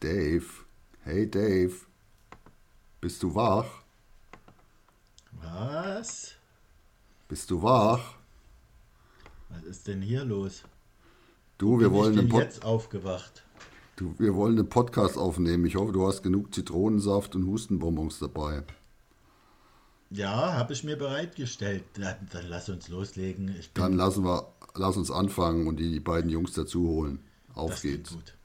Dave. Hey Dave. Bist du wach? Was? Bist du wach? Was ist denn hier los? Du, wir Bin wollen ich denn Pod jetzt aufgewacht? du, wir wollen einen Podcast aufnehmen. Ich hoffe, du hast genug Zitronensaft und Hustenbonbons dabei. Ja, habe ich mir bereitgestellt. Dann, dann lass uns loslegen. Dann lassen wir, lass uns anfangen und die beiden Jungs dazu holen. Auf das geht's. gut.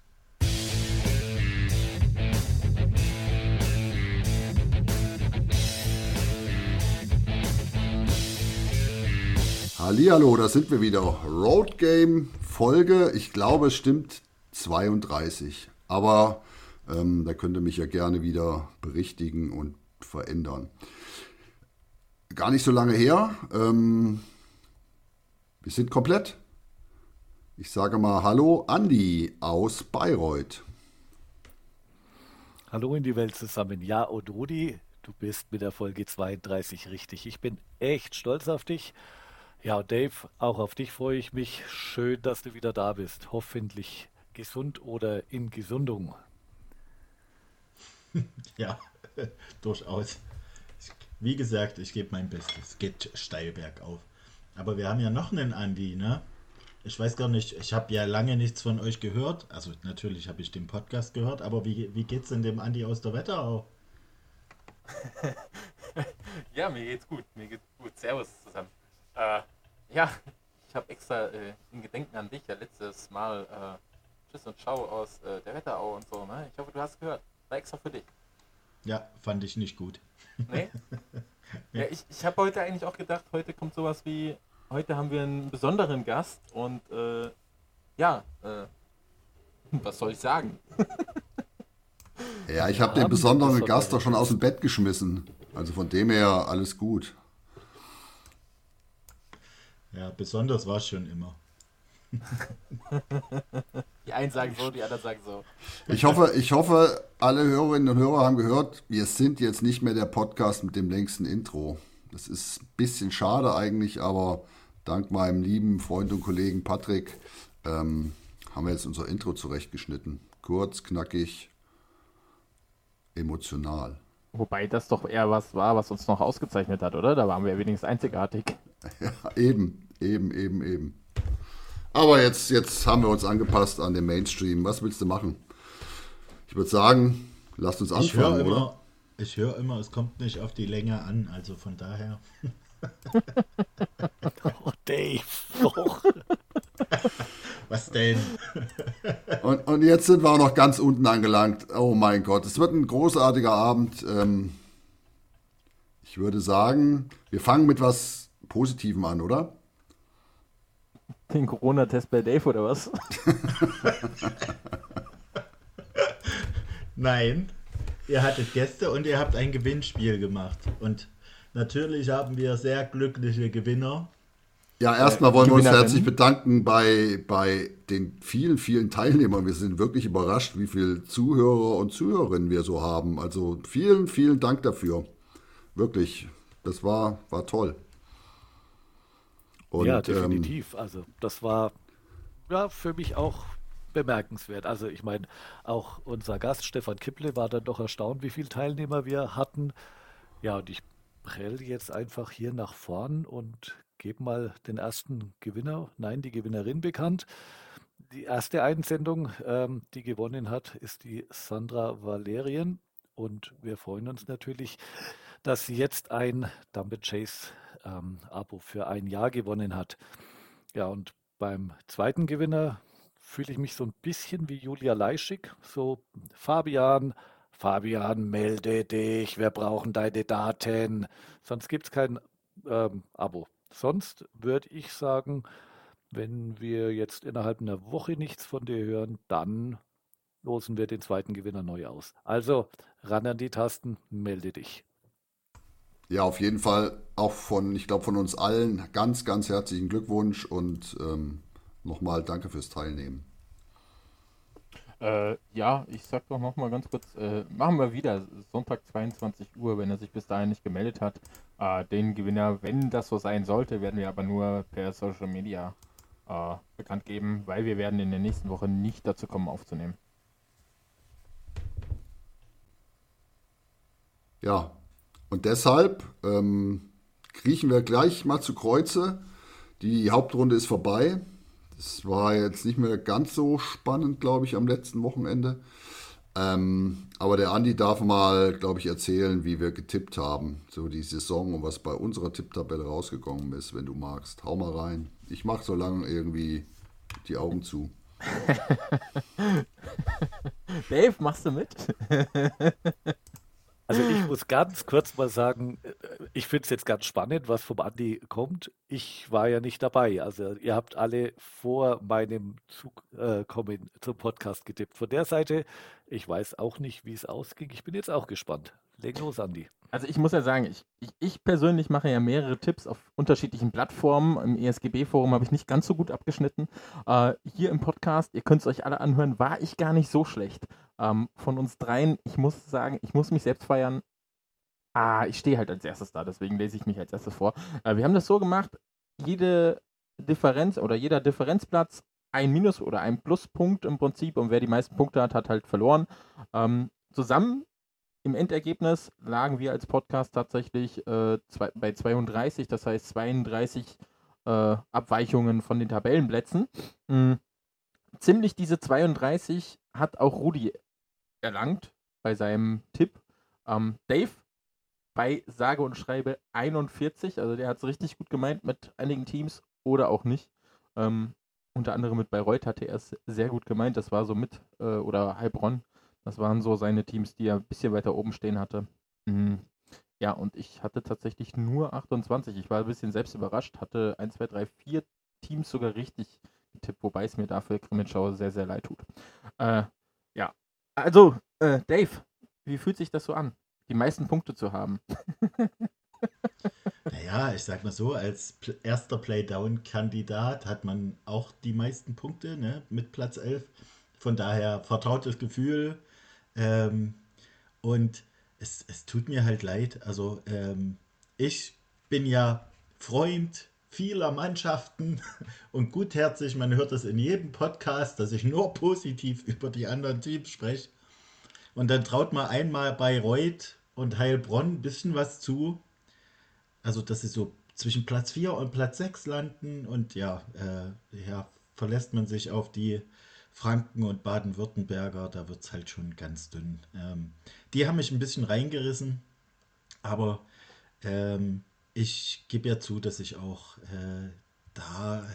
Hallihallo, da sind wir wieder. Road Game Folge, ich glaube, es stimmt 32. Aber ähm, da könnt ihr mich ja gerne wieder berichtigen und verändern. Gar nicht so lange her. Ähm, wir sind komplett. Ich sage mal Hallo, Andi aus Bayreuth. Hallo in die Welt zusammen. Ja, und Rudi, du bist mit der Folge 32 richtig. Ich bin echt stolz auf dich. Ja, Dave, auch auf dich freue ich mich. Schön, dass du wieder da bist. Hoffentlich gesund oder in Gesundung. Ja, durchaus. Wie gesagt, ich gebe mein Bestes. Geht steil bergauf. Aber wir haben ja noch einen Andi, ne? Ich weiß gar nicht, ich habe ja lange nichts von euch gehört. Also natürlich habe ich den Podcast gehört, aber wie, wie geht's denn dem Andi aus der Wetterau? Ja, mir geht's gut. Mir geht's gut. Servus zusammen. Äh, ja, ich habe extra äh, in Gedenken an dich ja letztes Mal äh, Tschüss und Ciao aus äh, der Wetterau und so. Ne? Ich hoffe, du hast gehört. War extra für dich. Ja, fand ich nicht gut. Nee? ja, ich, ich habe heute eigentlich auch gedacht, heute kommt sowas wie, heute haben wir einen besonderen Gast und äh, ja, äh, was soll ich sagen? Ja, ich habe den besonderen besondere Gast doch schon aus dem Bett geschmissen. Also von dem her alles gut. Ja, besonders war es schon immer. Die einen sagen so, die anderen sagen so. Ich hoffe, ich hoffe, alle Hörerinnen und Hörer haben gehört, wir sind jetzt nicht mehr der Podcast mit dem längsten Intro. Das ist ein bisschen schade eigentlich, aber dank meinem lieben Freund und Kollegen Patrick ähm, haben wir jetzt unser Intro zurechtgeschnitten. Kurz, knackig, emotional. Wobei das doch eher was war, was uns noch ausgezeichnet hat, oder? Da waren wir wenigstens einzigartig. Ja, eben, eben, eben, eben. Aber jetzt, jetzt haben wir uns angepasst an den Mainstream. Was willst du machen? Ich würde sagen, lasst uns Ich höre anfangen, oder? immer, ich höre immer, es kommt nicht auf die Länge an, also von daher. Oh, Dave. Doch. Was denn? Und, und jetzt sind wir auch noch ganz unten angelangt. Oh mein Gott, es wird ein großartiger Abend. Ähm, ich würde sagen, wir fangen mit was Positivem an, oder? Den Corona-Test bei Dave oder was? Nein, ihr hattet Gäste und ihr habt ein Gewinnspiel gemacht. Und natürlich haben wir sehr glückliche Gewinner. Ja, erstmal wollen wir uns herzlich bedanken bei, bei den vielen, vielen Teilnehmern. Wir sind wirklich überrascht, wie viele Zuhörer und Zuhörerinnen wir so haben. Also vielen, vielen Dank dafür. Wirklich, das war, war toll. Und, ja, ähm, definitiv. Also das war ja für mich auch bemerkenswert. Also ich meine, auch unser Gast Stefan Kipple war dann doch erstaunt, wie viele Teilnehmer wir hatten. Ja, und ich prell jetzt einfach hier nach vorn und gebe mal den ersten Gewinner, nein, die Gewinnerin bekannt. Die erste Einsendung, ähm, die gewonnen hat, ist die Sandra Valerien. Und wir freuen uns natürlich, dass sie jetzt ein Dumble Chase ähm, Abo für ein Jahr gewonnen hat. Ja, und beim zweiten Gewinner fühle ich mich so ein bisschen wie Julia Leischig. So, Fabian, Fabian, melde dich, wir brauchen deine Daten. Sonst gibt es kein ähm, Abo. Sonst würde ich sagen, wenn wir jetzt innerhalb einer Woche nichts von dir hören, dann losen wir den zweiten Gewinner neu aus. Also ran an die Tasten, melde dich. Ja, auf jeden Fall auch von, ich glaube, von uns allen ganz, ganz herzlichen Glückwunsch und ähm, nochmal danke fürs Teilnehmen. Äh, ja, ich sag doch nochmal ganz kurz, äh, machen wir wieder Sonntag 22 Uhr, wenn er sich bis dahin nicht gemeldet hat. Äh, den Gewinner, wenn das so sein sollte, werden wir aber nur per Social Media äh, bekannt geben, weil wir werden in der nächsten Woche nicht dazu kommen aufzunehmen. Ja, und deshalb ähm, kriechen wir gleich mal zu Kreuze. Die Hauptrunde ist vorbei. Das war jetzt nicht mehr ganz so spannend, glaube ich, am letzten Wochenende. Ähm, aber der Andi darf mal, glaube ich, erzählen, wie wir getippt haben. So die Saison und was bei unserer Tipptabelle rausgekommen ist, wenn du magst. Hau mal rein. Ich mache so lange irgendwie die Augen zu. Dave, machst du mit? Also ich muss ganz kurz mal sagen, äh, ich finde es jetzt ganz spannend, was vom Andi kommt. Ich war ja nicht dabei. Also ihr habt alle vor meinem Zugkommen äh, zum Podcast getippt. Von der Seite, ich weiß auch nicht, wie es ausging. Ich bin jetzt auch gespannt. Leg los, Andi. Also ich muss ja sagen, ich, ich, ich, persönlich mache ja mehrere Tipps auf unterschiedlichen Plattformen. Im ESGB-Forum habe ich nicht ganz so gut abgeschnitten. Äh, hier im Podcast, ihr könnt es euch alle anhören, war ich gar nicht so schlecht. Ähm, von uns dreien, ich muss sagen, ich muss mich selbst feiern. Ah, ich stehe halt als erstes da, deswegen lese ich mich als erstes vor. Äh, wir haben das so gemacht, jede Differenz oder jeder Differenzplatz ein Minus- oder ein Pluspunkt im Prinzip und wer die meisten Punkte hat, hat halt verloren. Ähm, zusammen im Endergebnis lagen wir als Podcast tatsächlich äh, zwei, bei 32, das heißt 32 äh, Abweichungen von den Tabellenplätzen. Mhm. Ziemlich diese 32 hat auch Rudi erlangt bei seinem Tipp. Ähm, Dave bei sage und schreibe 41, also der hat es richtig gut gemeint mit einigen Teams oder auch nicht. Ähm, unter anderem mit Bayreuth hatte er es sehr gut gemeint. Das war so mit äh, oder Heilbronn das waren so seine Teams, die er ein bisschen weiter oben stehen hatte. Mhm. Ja, und ich hatte tatsächlich nur 28. Ich war ein bisschen selbst überrascht, hatte 1, 2, 3, 4 Teams sogar richtig getippt, wobei es mir dafür Grimmitschau sehr, sehr leid tut. Äh, ja, also, äh, Dave, wie fühlt sich das so an, die meisten Punkte zu haben? naja, ich sag mal so, als erster Playdown-Kandidat hat man auch die meisten Punkte ne, mit Platz 11. Von daher vertrautes Gefühl, ähm, und es, es tut mir halt leid. Also ähm, ich bin ja Freund vieler Mannschaften und gutherzig. Man hört es in jedem Podcast, dass ich nur positiv über die anderen Teams spreche. Und dann traut man einmal bei Reut und Heilbronn ein bisschen was zu. Also, dass sie so zwischen Platz 4 und Platz 6 landen. Und ja, äh, ja verlässt man sich auf die Franken und Baden-Württemberger, da wird es halt schon ganz dünn. Ähm, die haben mich ein bisschen reingerissen, aber ähm, ich gebe ja zu, dass ich auch äh, da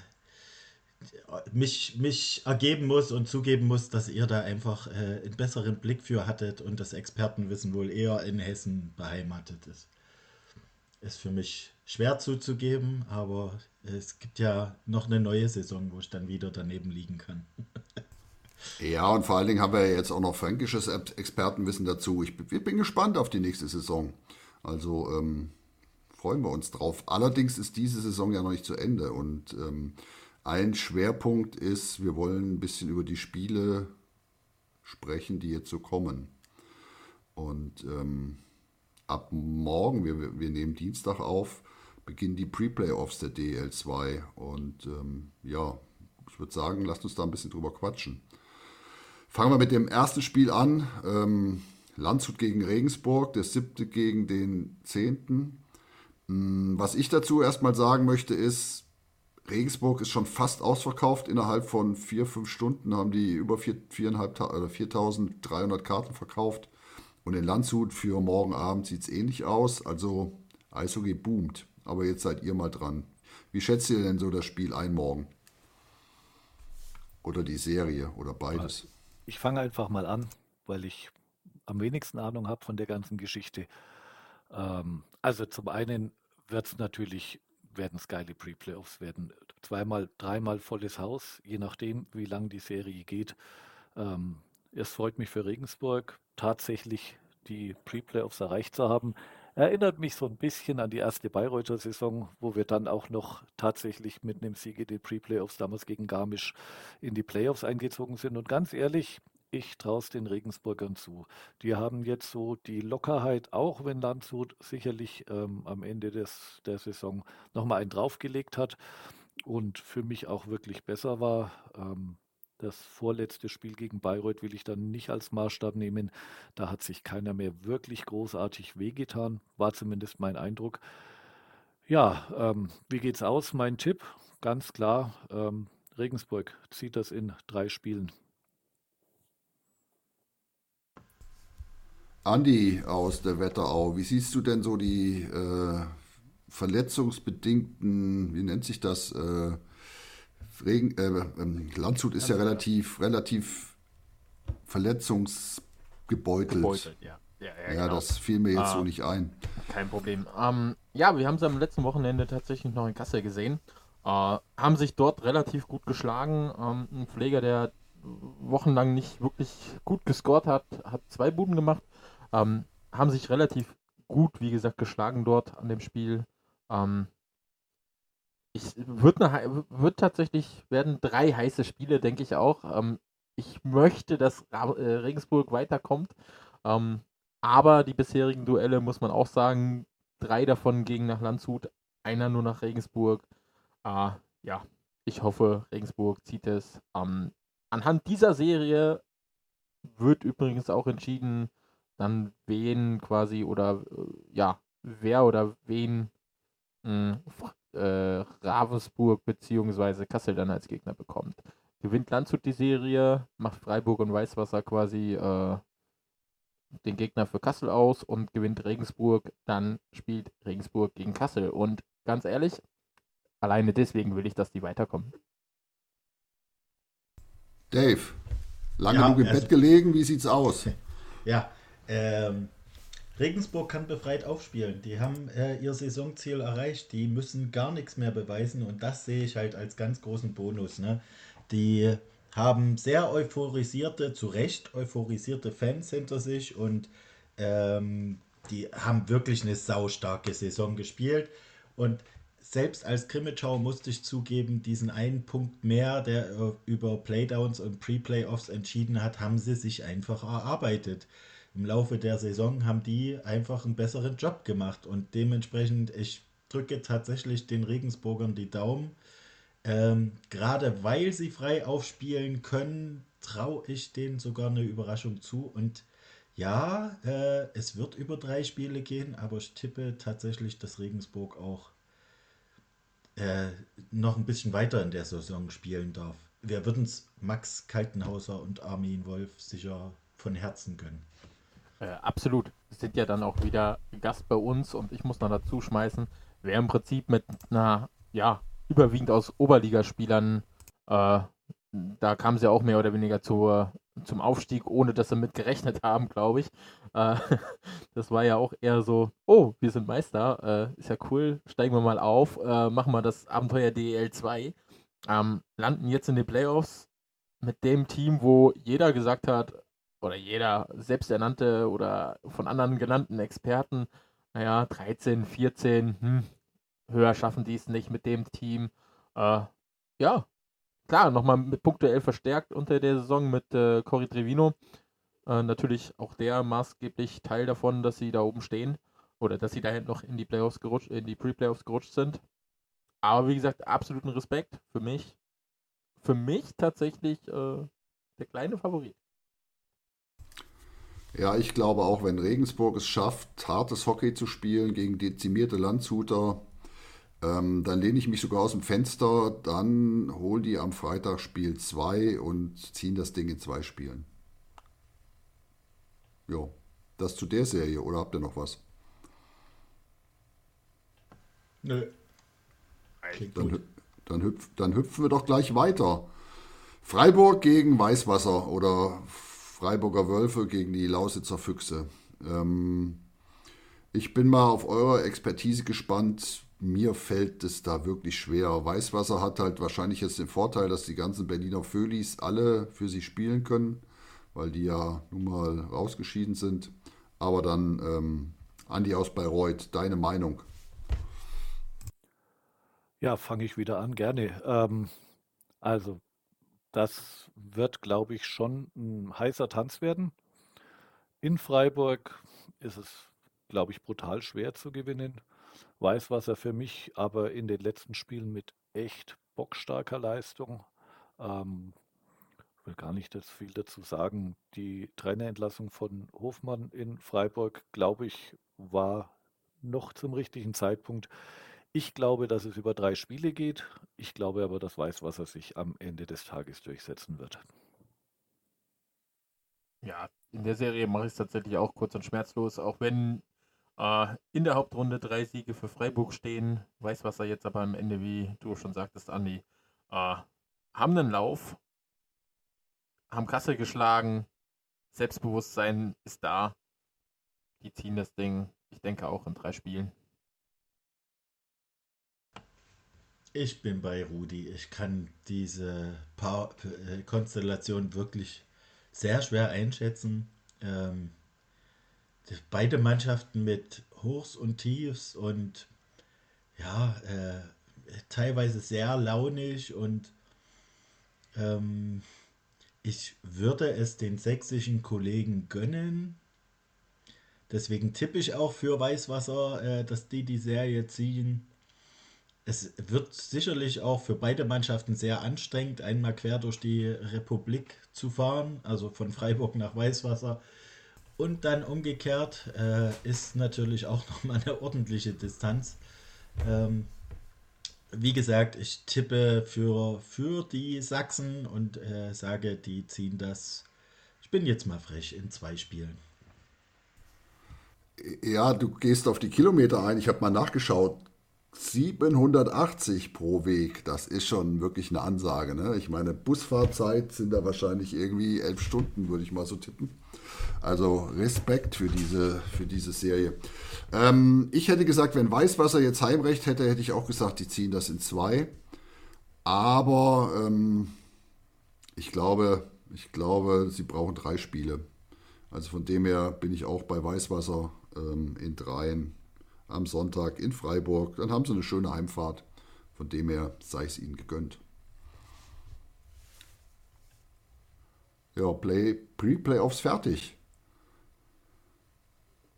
mich, mich ergeben muss und zugeben muss, dass ihr da einfach äh, einen besseren Blick für hattet und das Expertenwissen wohl eher in Hessen beheimatet ist. Ist für mich schwer zuzugeben, aber es gibt ja noch eine neue Saison, wo ich dann wieder daneben liegen kann. Ja, und vor allen Dingen haben wir jetzt auch noch fränkisches Expertenwissen dazu. Ich bin gespannt auf die nächste Saison. Also ähm, freuen wir uns drauf. Allerdings ist diese Saison ja noch nicht zu Ende. Und ähm, ein Schwerpunkt ist, wir wollen ein bisschen über die Spiele sprechen, die jetzt so kommen. Und ähm, ab morgen, wir, wir nehmen Dienstag auf, beginnen die Pre-Playoffs der DL2. Und ähm, ja, ich würde sagen, lasst uns da ein bisschen drüber quatschen. Fangen wir mit dem ersten Spiel an. Ähm, Landshut gegen Regensburg, der siebte gegen den zehnten. Mm, was ich dazu erstmal sagen möchte, ist, Regensburg ist schon fast ausverkauft. Innerhalb von vier, fünf Stunden haben die über 4.300 Karten verkauft. Und in Landshut für morgen Abend sieht es ähnlich aus. Also Eishockey boomt. Aber jetzt seid ihr mal dran. Wie schätzt ihr denn so das Spiel ein morgen? Oder die Serie oder beides? Ich fange einfach mal an, weil ich am wenigsten Ahnung habe von der ganzen Geschichte. Ähm, also zum einen wird es natürlich, werden es geile Pre-Playoffs werden. Zweimal, dreimal volles Haus, je nachdem, wie lang die Serie geht. Ähm, es freut mich für Regensburg, tatsächlich die Pre-Playoffs erreicht zu haben. Erinnert mich so ein bisschen an die erste Bayreuther Saison, wo wir dann auch noch tatsächlich mit einem Sieg in den Pre-Playoffs damals gegen Garmisch in die Playoffs eingezogen sind. Und ganz ehrlich, ich traue es den Regensburgern zu. Die haben jetzt so die Lockerheit, auch wenn Landshut sicherlich ähm, am Ende des, der Saison nochmal einen draufgelegt hat und für mich auch wirklich besser war. Ähm, Das vorletzte Spiel gegen Bayreuth will ich dann nicht als Maßstab nehmen. Da hat sich keiner mehr wirklich großartig wehgetan, war zumindest mein Eindruck. Ja, ähm, wie geht's aus? Mein Tipp, ganz klar, ähm, Regensburg zieht das in drei Spielen. Andi aus der Wetterau, wie siehst du denn so die äh, verletzungsbedingten, wie nennt sich das? Äh, Regen, äh, ähm, Landshut ist ja relativ, relativ verletzungsgebeutelt. Gebeutelt, ja. Ja, ja, ja genau. das fiel mir jetzt ah, so nicht ein. Kein Problem. Ähm, ja, wir haben sie am letzten Wochenende tatsächlich noch in Kassel gesehen. Äh, haben sich dort relativ gut geschlagen. Ähm, ein Pfleger, der wochenlang nicht wirklich gut gescored hat, hat zwei Buden gemacht. Ähm, haben sich relativ gut, wie gesagt, geschlagen dort an dem Spiel. Ähm, ich wird, eine, wird tatsächlich werden drei heiße Spiele, denke ich auch. Ähm, ich möchte, dass äh, Regensburg weiterkommt. Ähm, aber die bisherigen Duelle muss man auch sagen, drei davon gingen nach Landshut, einer nur nach Regensburg. Äh, ja, ich hoffe, Regensburg zieht es. Ähm, anhand dieser Serie wird übrigens auch entschieden, dann wen quasi oder äh, ja, wer oder wen mh, hm, äh, Ravensburg bzw. Kassel dann als Gegner bekommt. Gewinnt Landshut die Serie, macht Freiburg und Weißwasser quasi äh, den Gegner für Kassel aus und gewinnt Regensburg, dann spielt Regensburg gegen Kassel. Und ganz ehrlich, alleine deswegen will ich, dass die weiterkommen. Dave, lange ja, genug im Bett gelegen, wie sieht's aus? Ja, ähm, Regensburg kann befreit aufspielen. Die haben äh, ihr Saisonziel erreicht. Die müssen gar nichts mehr beweisen und das sehe ich halt als ganz großen Bonus. Ne? Die haben sehr euphorisierte, zu Recht euphorisierte Fans hinter sich und ähm, die haben wirklich eine saustarke Saison gespielt. Und selbst als Krimitschau musste ich zugeben, diesen einen Punkt mehr, der äh, über Playdowns und Pre-Playoffs entschieden hat, haben sie sich einfach erarbeitet im Laufe der Saison haben die einfach einen besseren Job gemacht und dementsprechend, ich drücke tatsächlich den Regensburgern die Daumen. Ähm, gerade weil sie frei aufspielen können, traue ich denen sogar eine Überraschung zu. Und ja, äh, es wird über drei Spiele gehen, aber ich tippe tatsächlich, dass Regensburg auch äh, noch ein bisschen weiter in der Saison spielen darf. Wir würden es Max Kaltenhauser und Armin Wolf sicher von Herzen gönnen. Äh, absolut. Sind ja dann auch wieder Gast bei uns und ich muss noch dazu schmeißen, wer im Prinzip mit einer, ja, überwiegend aus Oberligaspielern, äh, da kamen sie auch mehr oder weniger zur, zum Aufstieg, ohne dass sie mit gerechnet haben, glaube ich. Äh, das war ja auch eher so, oh, wir sind Meister, äh, ist ja cool, steigen wir mal auf, äh, machen wir das Abenteuer DEL 2. Ähm, landen jetzt in den Playoffs mit dem Team, wo jeder gesagt hat, oder jeder selbsternannte oder von anderen genannten Experten, naja, 13, 14, hm, höher schaffen die es nicht mit dem Team. Äh, ja, klar, nochmal mit punktuell verstärkt unter der Saison mit äh, Cory Trevino. Äh, natürlich auch der maßgeblich Teil davon, dass sie da oben stehen oder dass sie dahin noch in die Playoffs gerutscht, in die Pre-Playoffs gerutscht sind. Aber wie gesagt, absoluten Respekt für mich. Für mich tatsächlich äh, der kleine Favorit. Ja, ich glaube auch, wenn Regensburg es schafft, hartes Hockey zu spielen gegen dezimierte Landshuter, ähm, dann lehne ich mich sogar aus dem Fenster, dann holen die am Freitag Spiel 2 und ziehen das Ding in zwei Spielen. Ja, das zu der Serie, oder habt ihr noch was? Nö. Dann, dann, hüpf, dann hüpfen wir doch gleich weiter. Freiburg gegen Weißwasser oder Freiburger Wölfe gegen die Lausitzer Füchse. Ähm, ich bin mal auf eure Expertise gespannt. Mir fällt es da wirklich schwer. Weißwasser hat halt wahrscheinlich jetzt den Vorteil, dass die ganzen Berliner Föhlis alle für sie spielen können, weil die ja nun mal rausgeschieden sind. Aber dann, ähm, Andi aus Bayreuth, deine Meinung? Ja, fange ich wieder an, gerne. Ähm, also das wird, glaube ich, schon ein heißer Tanz werden. In Freiburg ist es, glaube ich, brutal schwer zu gewinnen. Weißwasser für mich aber in den letzten Spielen mit echt bockstarker Leistung. Ähm, will gar nicht das viel dazu sagen. Die Trainerentlassung von Hofmann in Freiburg, glaube ich, war noch zum richtigen Zeitpunkt. Ich glaube, dass es über drei Spiele geht. Ich glaube aber, dass Weißwasser sich am Ende des Tages durchsetzen wird. Ja, in der Serie mache ich es tatsächlich auch kurz und schmerzlos, auch wenn äh, in der Hauptrunde drei Siege für Freiburg stehen. Weißwasser jetzt aber am Ende, wie du schon sagtest, Andi, äh, haben einen Lauf, haben Kassel geschlagen, Selbstbewusstsein ist da. Die ziehen das Ding, ich denke auch in drei Spielen. Ich bin bei Rudi. Ich kann diese Paar äh, Konstellation wirklich sehr schwer einschätzen. Ähm, beide Mannschaften mit Hochs und Tiefs und ja, äh, teilweise sehr launig und ähm, ich würde es den sächsischen Kollegen gönnen. Deswegen tippe ich auch für Weißwasser, äh, dass die die Serie ziehen. Es wird sicherlich auch für beide Mannschaften sehr anstrengend, einmal quer durch die Republik zu fahren, also von Freiburg nach Weißwasser. Und dann umgekehrt äh, ist natürlich auch nochmal eine ordentliche Distanz. Ähm, wie gesagt, ich tippe für, für die Sachsen und äh, sage, die ziehen das. Ich bin jetzt mal frech in zwei Spielen. Ja, du gehst auf die Kilometer ein. Ich habe mal nachgeschaut. 780 pro Weg, das ist schon wirklich eine Ansage. Ne? Ich meine, Busfahrzeit sind da wahrscheinlich irgendwie elf Stunden, würde ich mal so tippen. Also Respekt für diese, für diese Serie. Ähm, ich hätte gesagt, wenn Weißwasser jetzt Heimrecht hätte, hätte ich auch gesagt, die ziehen das in zwei. Aber ähm, ich glaube, ich glaube, sie brauchen drei Spiele. Also von dem her bin ich auch bei Weißwasser ähm, in dreien am Sonntag in Freiburg. Dann haben sie eine schöne Heimfahrt. Von dem her sei es ihnen gegönnt. Ja, Play, Pre-Playoffs fertig.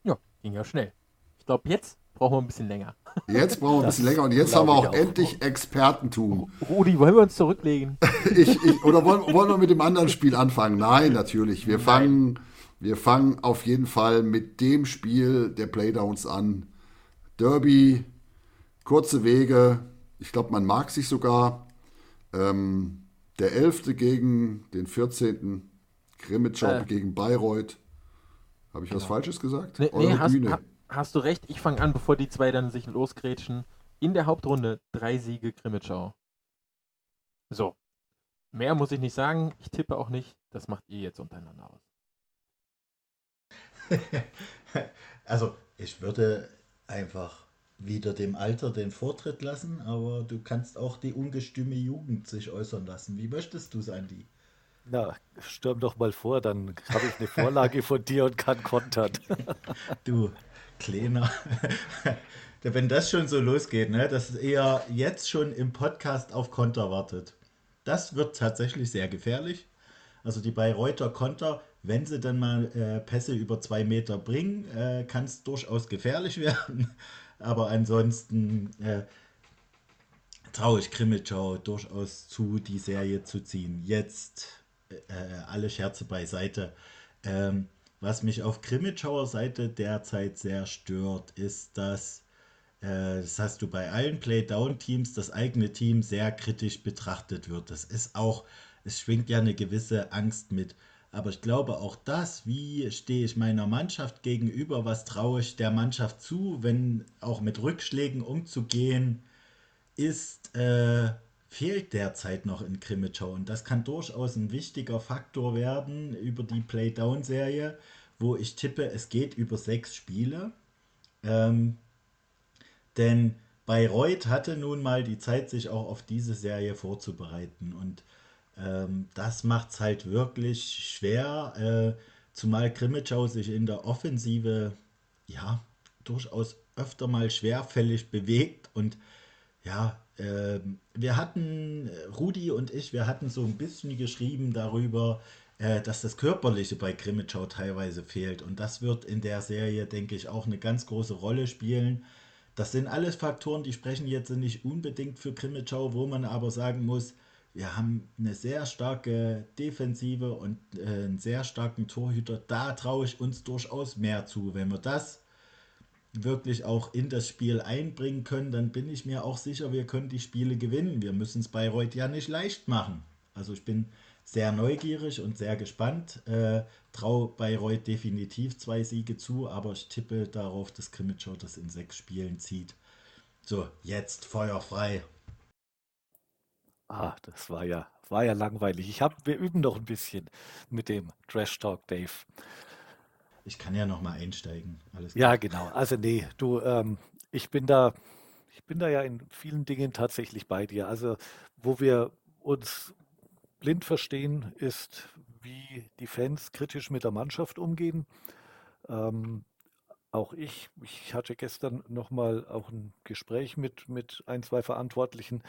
Ja, ging ja schnell. Ich glaube, jetzt brauchen wir ein bisschen länger. Jetzt brauchen wir ein bisschen länger und jetzt haben wir auch, auch endlich Expertentum. Rudi, wollen wir uns zurücklegen? ich, ich, oder wollen, wollen wir mit dem anderen Spiel anfangen? Nein, natürlich. Wir fangen, wir fangen auf jeden Fall mit dem Spiel der Playdowns an, Derby, kurze Wege. Ich glaube, man mag sich sogar. Ähm, der 11. gegen den 14. Grimmitschau äh. gegen Bayreuth. Habe ich genau. was Falsches gesagt? Nee, nee hast, ha, hast, du recht. Ich fange an, bevor die zwei dann sich losgrätschen. In der Hauptrunde drei Siege Grimmitschau. So. Mehr muss ich nicht sagen. Ich tippe auch nicht. Das macht ihr jetzt untereinander aus. also, ich würde einfach wieder dem Alter den Vortritt lassen, aber du kannst auch die ungestüme Jugend sich äußern lassen. Wie möchtest du es, Andi? Na, stürm doch mal vor, dann habe ich eine Vorlage von dir und kann kontern. du, Kleiner. Wenn das schon so losgeht, ne, dass ihr jetzt schon im Podcast auf Konter wartet, das wird tatsächlich sehr gefährlich. Also die Bayreuther Konter, wenn sie dann mal äh, Pässe über zwei Meter bringen, äh, kann es durchaus gefährlich werden. Aber ansonsten äh, traue ich Krimitschau durchaus zu, die Serie zu ziehen. Jetzt äh, alle Scherze beiseite. Ähm, was mich auf Krimitschauer Seite derzeit sehr stört, ist, dass, äh, das hast du bei allen Playdown-Teams, das eigene Team sehr kritisch betrachtet wird. Das ist auch, es schwingt ja eine gewisse Angst mit. Aber ich glaube auch das, wie stehe ich meiner Mannschaft gegenüber, was traue ich der Mannschaft zu, wenn auch mit Rückschlägen umzugehen, ist, äh, fehlt derzeit noch in Krimitschau. Und das kann durchaus ein wichtiger Faktor werden über die Playdown-Serie, wo ich tippe, es geht über sechs Spiele. Ähm, denn Bayreuth hatte nun mal die Zeit, sich auch auf diese Serie vorzubereiten. Und ähm, das macht es halt wirklich schwer, äh, zumal Krimitschau sich in der Offensive ja durchaus öfter mal schwerfällig bewegt und ja, äh, wir hatten, Rudi und ich, wir hatten so ein bisschen geschrieben darüber, äh, dass das Körperliche bei Krimitschau teilweise fehlt. Und das wird in der Serie, denke ich, auch eine ganz große Rolle spielen. Das sind alles Faktoren, die sprechen jetzt nicht unbedingt für Krimitschau, wo man aber sagen muss, wir haben eine sehr starke Defensive und äh, einen sehr starken Torhüter. Da traue ich uns durchaus mehr zu. Wenn wir das wirklich auch in das Spiel einbringen können, dann bin ich mir auch sicher, wir können die Spiele gewinnen. Wir müssen es Bayreuth ja nicht leicht machen. Also ich bin sehr neugierig und sehr gespannt. Äh, Trau Bayreuth definitiv zwei Siege zu, aber ich tippe darauf, dass Krimitschau das in sechs Spielen zieht. So, jetzt feuerfrei. Ah, das war ja, war ja langweilig. Ich hab, wir üben noch ein bisschen mit dem Trash Talk, Dave. Ich kann ja noch mal einsteigen. Alles ja, genau. Also nee, du, ähm, ich bin da, ich bin da ja in vielen Dingen tatsächlich bei dir. Also wo wir uns blind verstehen, ist, wie die Fans kritisch mit der Mannschaft umgehen. Ähm, auch ich, ich hatte gestern noch mal auch ein Gespräch mit, mit ein, zwei Verantwortlichen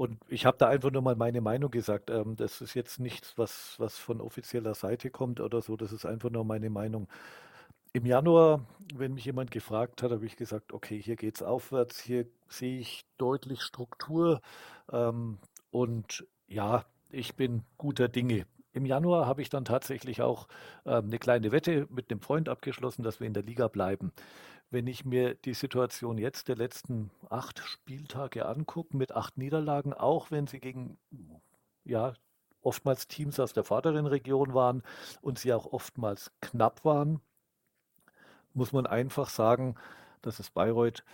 und ich habe da einfach nur mal meine Meinung gesagt. Ähm, das ist jetzt nichts, was, was von offizieller Seite kommt oder so. Das ist einfach nur meine Meinung. Im Januar, wenn mich jemand gefragt hat, habe ich gesagt, okay, hier geht es aufwärts, hier sehe ich deutlich Struktur ähm, und ja, ich bin guter Dinge. Im Januar habe ich dann tatsächlich auch ähm, eine kleine Wette mit einem Freund abgeschlossen, dass wir in der Liga bleiben. Wenn ich mir die Situation jetzt der letzten acht Spieltage angucke, mit acht Niederlagen, auch wenn sie gegen ja, oftmals Teams aus der vorderen Region waren und sie auch oftmals knapp waren, muss man einfach sagen, dass es Bayreuth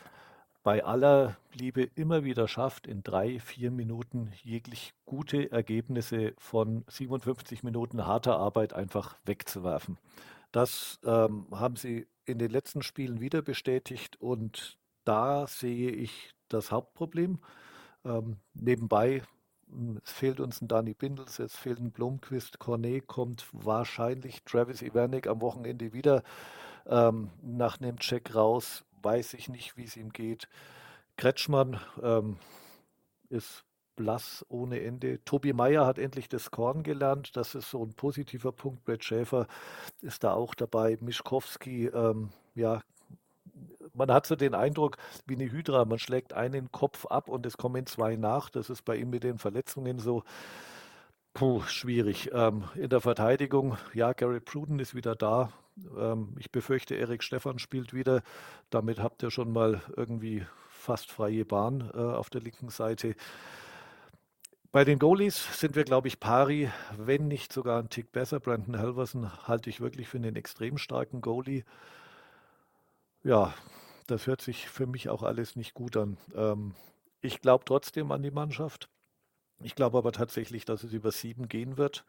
bei aller Liebe immer wieder schafft, in drei, vier Minuten jeglich gute Ergebnisse von 57 Minuten harter Arbeit einfach wegzuwerfen. Das ähm, haben sie in den letzten Spielen wieder bestätigt und da sehe ich das Hauptproblem. Ähm, nebenbei, hm, es fehlt uns ein Dani Bindels, es fehlt ein Blomqvist, Cornet kommt wahrscheinlich, Travis Ivernick am Wochenende wieder ähm, nach einem Check raus, weiß ich nicht, wie es ihm geht. Kretschmann ähm, ist blass ohne Ende. Tobi Meyer hat endlich das Korn gelernt. Das ist so ein positiver Punkt. Brett Schäfer ist da auch dabei. Mischkowski, ähm, ja, man hat so den Eindruck, wie eine Hydra, man schlägt einen Kopf ab und es kommen zwei nach. Das ist bei ihm mit den Verletzungen so. Puh, schwierig. Ähm, in der Verteidigung, ja, Gary Pruden ist wieder da. Ähm, ich befürchte, Erik Stefan spielt wieder. Damit habt ihr schon mal irgendwie fast freie Bahn äh, auf der linken Seite. Bei den Goalies sind wir, glaube ich, pari, wenn nicht sogar ein Tick besser. Brandon Halverson halte ich wirklich für einen extrem starken Goalie. Ja, das hört sich für mich auch alles nicht gut an. Ähm, ich glaube trotzdem an die Mannschaft. Ich glaube aber tatsächlich, dass es über sieben gehen wird.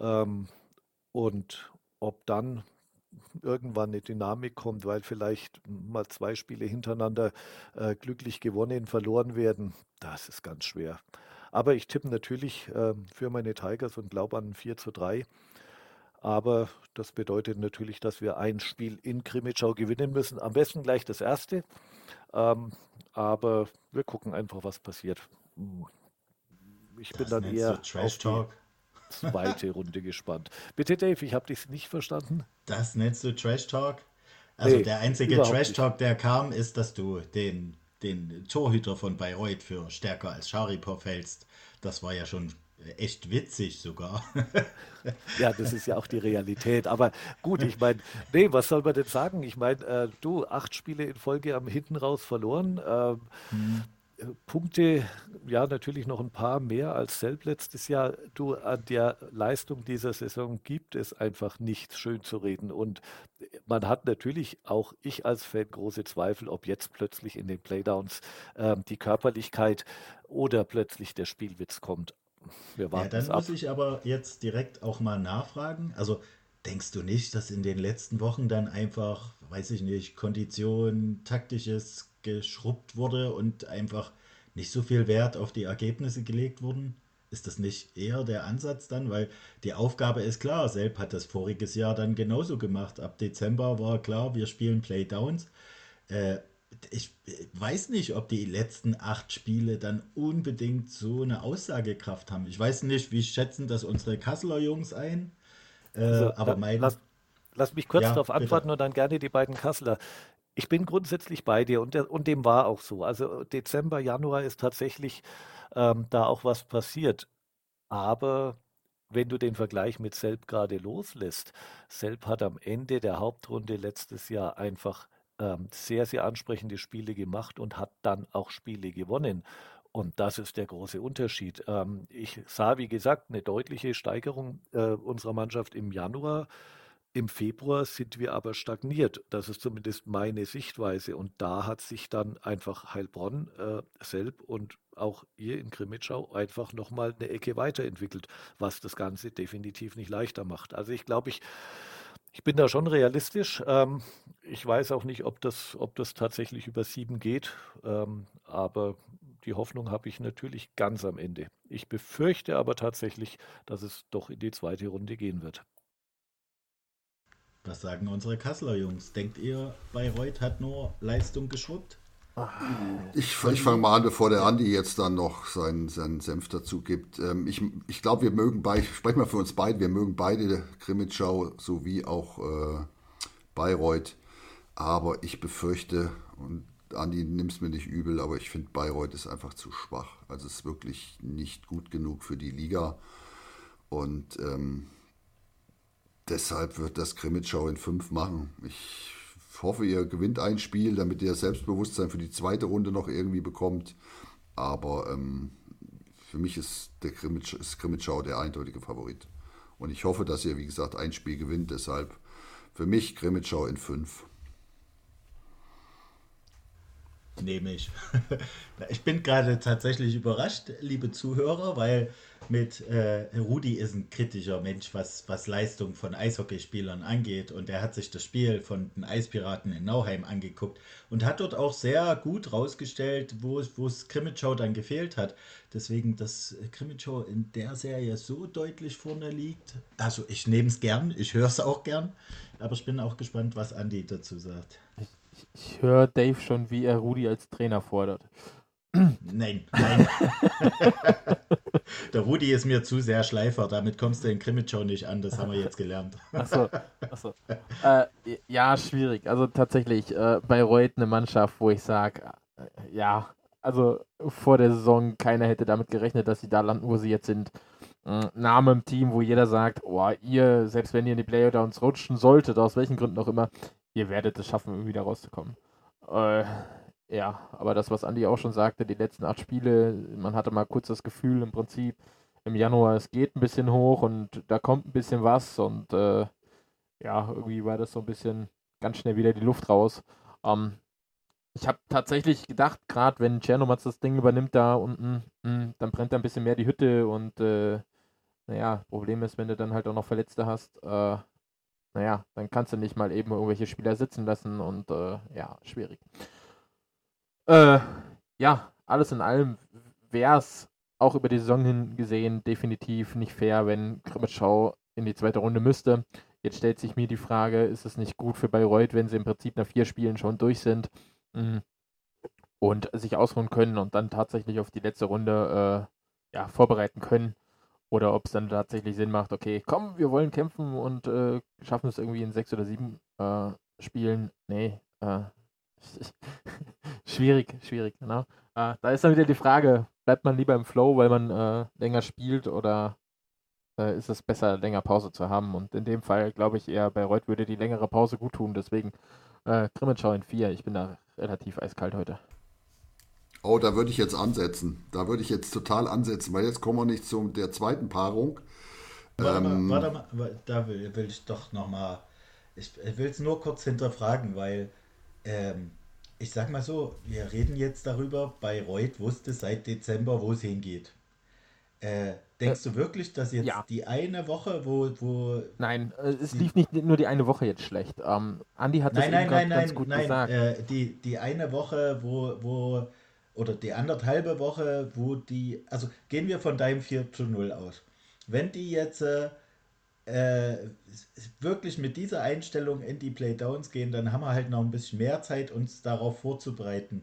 Ähm, und ob dann irgendwann eine Dynamik kommt, weil vielleicht mal zwei Spiele hintereinander äh, glücklich gewonnen, verloren werden, das ist ganz schwer. Aber ich tippe natürlich äh, für meine Tigers und glaube an 4 zu 3. Aber das bedeutet natürlich, dass wir ein Spiel in Krimitschau gewinnen müssen. Am besten gleich das erste. Ähm, aber wir gucken einfach, was passiert. Ich das bin dann eher Trash Talk. zweite Runde gespannt. Bitte, Dave, ich habe dich nicht verstanden. Das nennst du Trash Talk? Also nee, der einzige Trash Talk, der kam, ist, dass du den den Torhüter von Bayreuth für stärker als Scharipov hältst. Das war ja schon echt witzig sogar. ja, das ist ja auch die Realität. Aber gut, ich meine, nee, was soll man denn sagen? Ich meine, äh, du, acht Spiele in Folge am hinten raus verloren. Ähm, hm. Punkte, ja, natürlich noch ein paar mehr als selbst letztes Jahr. Du, an der Leistung dieser Saison gibt es einfach nichts schön zu reden. Und man hat natürlich auch ich als Fan große Zweifel, ob jetzt plötzlich in den Playdowns äh, die Körperlichkeit oder plötzlich der Spielwitz kommt. Wir warten ja, dann muss ich aber jetzt direkt auch mal nachfragen. Also denkst du nicht, dass in den letzten Wochen dann einfach, weiß ich nicht, Kondition, taktisches geschrubbt wurde und einfach nicht so viel Wert auf die Ergebnisse gelegt wurden? Ist das nicht eher der Ansatz dann? Weil die Aufgabe ist klar, Selb hat das voriges Jahr dann genauso gemacht. Ab Dezember war klar, wir spielen Playdowns. Äh, ich weiß nicht, ob die letzten acht Spiele dann unbedingt so eine Aussagekraft haben. Ich weiß nicht, wie schätzen das unsere Kasseler Jungs ein. Äh, also, aber mein. Lass, lass mich kurz ja, darauf antworten bitte. und dann gerne die beiden Kasseler. Ich bin grundsätzlich bei dir und, der, und dem war auch so. Also Dezember, Januar ist tatsächlich ähm, da auch was passiert. Aber wenn du den Vergleich mit Selb gerade loslässt, Selb hat am Ende der Hauptrunde letztes Jahr einfach ähm, sehr, sehr ansprechende Spiele gemacht und hat dann auch Spiele gewonnen. Und das ist der große Unterschied. Ähm, ich sah, wie gesagt, eine deutliche Steigerung äh, unserer Mannschaft im Januar. Im Februar sind wir aber stagniert. Das ist zumindest meine Sichtweise. Und da hat sich dann einfach Heilbronn äh, selbst und auch ihr in Krimitschau einfach nochmal eine Ecke weiterentwickelt, was das Ganze definitiv nicht leichter macht. Also ich glaube, ich, ich bin da schon realistisch. Ähm, ich weiß auch nicht, ob das, ob das tatsächlich über sieben geht. Ähm, aber die Hoffnung habe ich natürlich ganz am Ende. Ich befürchte aber tatsächlich, dass es doch in die zweite Runde gehen wird. Was sagen unsere Kasseler Jungs? Denkt ihr, Bayreuth hat nur Leistung geschrubbt? Ich, ich fange mal an, bevor der Andi jetzt dann noch seinen, seinen Senf dazu gibt. Ähm, ich ich glaube, wir mögen beide, ich mal für uns beide, wir mögen beide Krimitschau sowie auch äh, Bayreuth. Aber ich befürchte, und Andi, nimm's mir nicht übel, aber ich finde Bayreuth ist einfach zu schwach. Also es ist wirklich nicht gut genug für die Liga. Und ähm, deshalb wird das Krimitschau in fünf machen. Ich hoffe, ihr gewinnt ein Spiel, damit ihr Selbstbewusstsein für die zweite Runde noch irgendwie bekommt. Aber ähm, für mich ist der Krimitschau, der eindeutige Favorit. Und ich hoffe, dass ihr, wie gesagt, ein Spiel gewinnt. Deshalb für mich Krimitschau in fünf nehme ich. ich bin gerade tatsächlich überrascht, liebe Zuhörer, weil mit äh, Rudi ist ein kritischer Mensch, was, was Leistung von Eishockeyspielern angeht. Und er hat sich das Spiel von den Eispiraten in Nauheim angeguckt und hat dort auch sehr gut rausgestellt, wo es, Krimitschau dann gefehlt hat. Deswegen, dass Krimitschau in der Serie so deutlich vorne liegt. Also ich nehme es gern, ich höre es auch gern. Aber ich bin auch gespannt, was Andi dazu sagt. Ich höre Dave schon, wie er Rudi als Trainer fordert. Nein, nein. Der Rudi ist mir zu sehr Schleifer, damit kommst du in Krimitschau nicht an, das haben wir jetzt gelernt. Achso, achso. Äh, ja, schwierig. Also tatsächlich, äh, Bayreuth eine Mannschaft, wo ich sage, äh, ja, also vor der Saison, keiner hätte damit gerechnet, dass sie da landen, wo sie jetzt sind. Äh, Name im Team, wo jeder sagt, oh, ihr, selbst wenn ihr in die Playdowns rutschen solltet, aus welchen Gründen auch immer, ihr werdet es schaffen, irgendwie da rauszukommen. Äh, ja, aber das, was Andi auch schon sagte, die letzten acht Spiele, man hatte mal kurz das Gefühl im Prinzip im Januar, es geht ein bisschen hoch und da kommt ein bisschen was und äh, ja, irgendwie war das so ein bisschen ganz schnell wieder die Luft raus. Ähm, ich habe tatsächlich gedacht, gerade wenn Czernomatz das Ding übernimmt da unten, hm, dann brennt da ein bisschen mehr die Hütte und äh, naja, Problem ist, wenn du dann halt auch noch Verletzte hast, äh, naja, dann kannst du nicht mal eben irgendwelche Spieler sitzen lassen und äh, ja, schwierig. Äh, ja, alles in allem wäre es auch über die Saison hin gesehen definitiv nicht fair, wenn Krimitschau in die zweite Runde müsste. Jetzt stellt sich mir die Frage, ist es nicht gut für Bayreuth, wenn sie im Prinzip nach vier Spielen schon durch sind mh, und sich ausruhen können und dann tatsächlich auf die letzte Runde äh, ja, vorbereiten können? Oder ob es dann tatsächlich Sinn macht, okay, komm, wir wollen kämpfen und äh, schaffen es irgendwie in sechs oder sieben äh, Spielen. Nee, äh, schwierig, schwierig, genau. da ist dann wieder die Frage, bleibt man lieber im Flow, weil man äh, länger spielt oder äh, ist es besser, länger Pause zu haben? Und in dem Fall glaube ich eher, bei Reut würde die längere Pause gut tun. Deswegen äh, Grimmenschau in vier. Ich bin da relativ eiskalt heute. Oh, da würde ich jetzt ansetzen. Da würde ich jetzt total ansetzen, weil jetzt kommen wir nicht zu der zweiten Paarung. Warte ähm, mal, warte mal, da will, will ich doch nochmal, ich, ich will es nur kurz hinterfragen, weil ähm, ich sag mal so, wir reden jetzt darüber, Bayreuth wusste seit Dezember, wo es hingeht. Äh, denkst äh, du wirklich, dass jetzt ja. die eine Woche, wo. wo nein, äh, es lief nicht nur die eine Woche jetzt schlecht. Ähm, Andi hat nein, das nein, nein, ganz nein, gut nein, gesagt. Äh, die, die eine Woche, wo, wo oder die anderthalbe Woche, wo die, also gehen wir von deinem 4 zu 0 aus. Wenn die jetzt äh, äh, wirklich mit dieser Einstellung in die Playdowns gehen, dann haben wir halt noch ein bisschen mehr Zeit, uns darauf vorzubereiten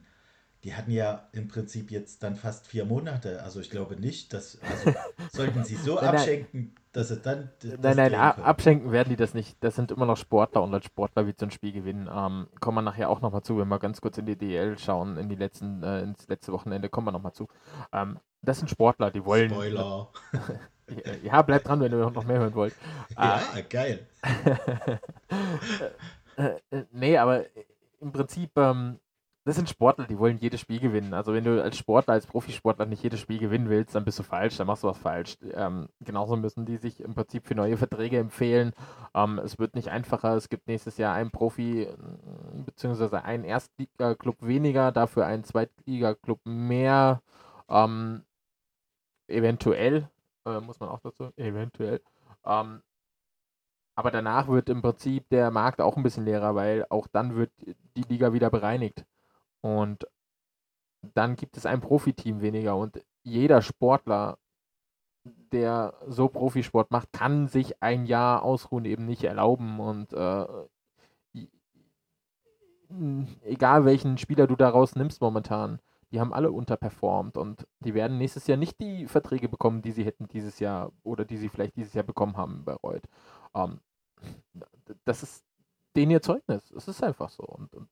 die hatten ja im Prinzip jetzt dann fast vier Monate. Also ich glaube nicht, dass also sollten sie so abschenken, dass es dann. nein, nein, abschenken werden die das nicht. Das sind immer noch Sportler und als Sportler wird so ein Spiel gewinnen. Ähm, kommen wir nachher auch nochmal zu, wenn wir ganz kurz in die DL schauen, in die letzten, äh, ins letzte Wochenende, kommen wir nochmal zu. Ähm, das sind Sportler, die wollen. Spoiler. Ja, bleibt dran, wenn ihr noch mehr hören wollt. Ja, geil. Äh, äh, nee, aber im Prinzip, ähm, das sind Sportler, die wollen jedes Spiel gewinnen. Also wenn du als Sportler, als Profisportler nicht jedes Spiel gewinnen willst, dann bist du falsch, dann machst du was falsch. Ähm, genauso müssen die sich im Prinzip für neue Verträge empfehlen. Ähm, es wird nicht einfacher. Es gibt nächstes Jahr einen Profi beziehungsweise einen Erstliga-Club weniger, dafür einen Zweitliga-Club mehr. Ähm, eventuell, äh, muss man auch dazu, eventuell. Ähm, aber danach wird im Prinzip der Markt auch ein bisschen leerer, weil auch dann wird die Liga wieder bereinigt. Und dann gibt es ein Profiteam weniger und jeder Sportler, der so Profisport macht, kann sich ein Jahr ausruhen eben nicht erlauben und äh, egal welchen Spieler du daraus nimmst momentan, die haben alle unterperformt und die werden nächstes Jahr nicht die Verträge bekommen, die sie hätten dieses Jahr oder die sie vielleicht dieses Jahr bekommen haben bei Reut. Ähm, das ist denen ihr Zeugnis. Es ist einfach so. Und, und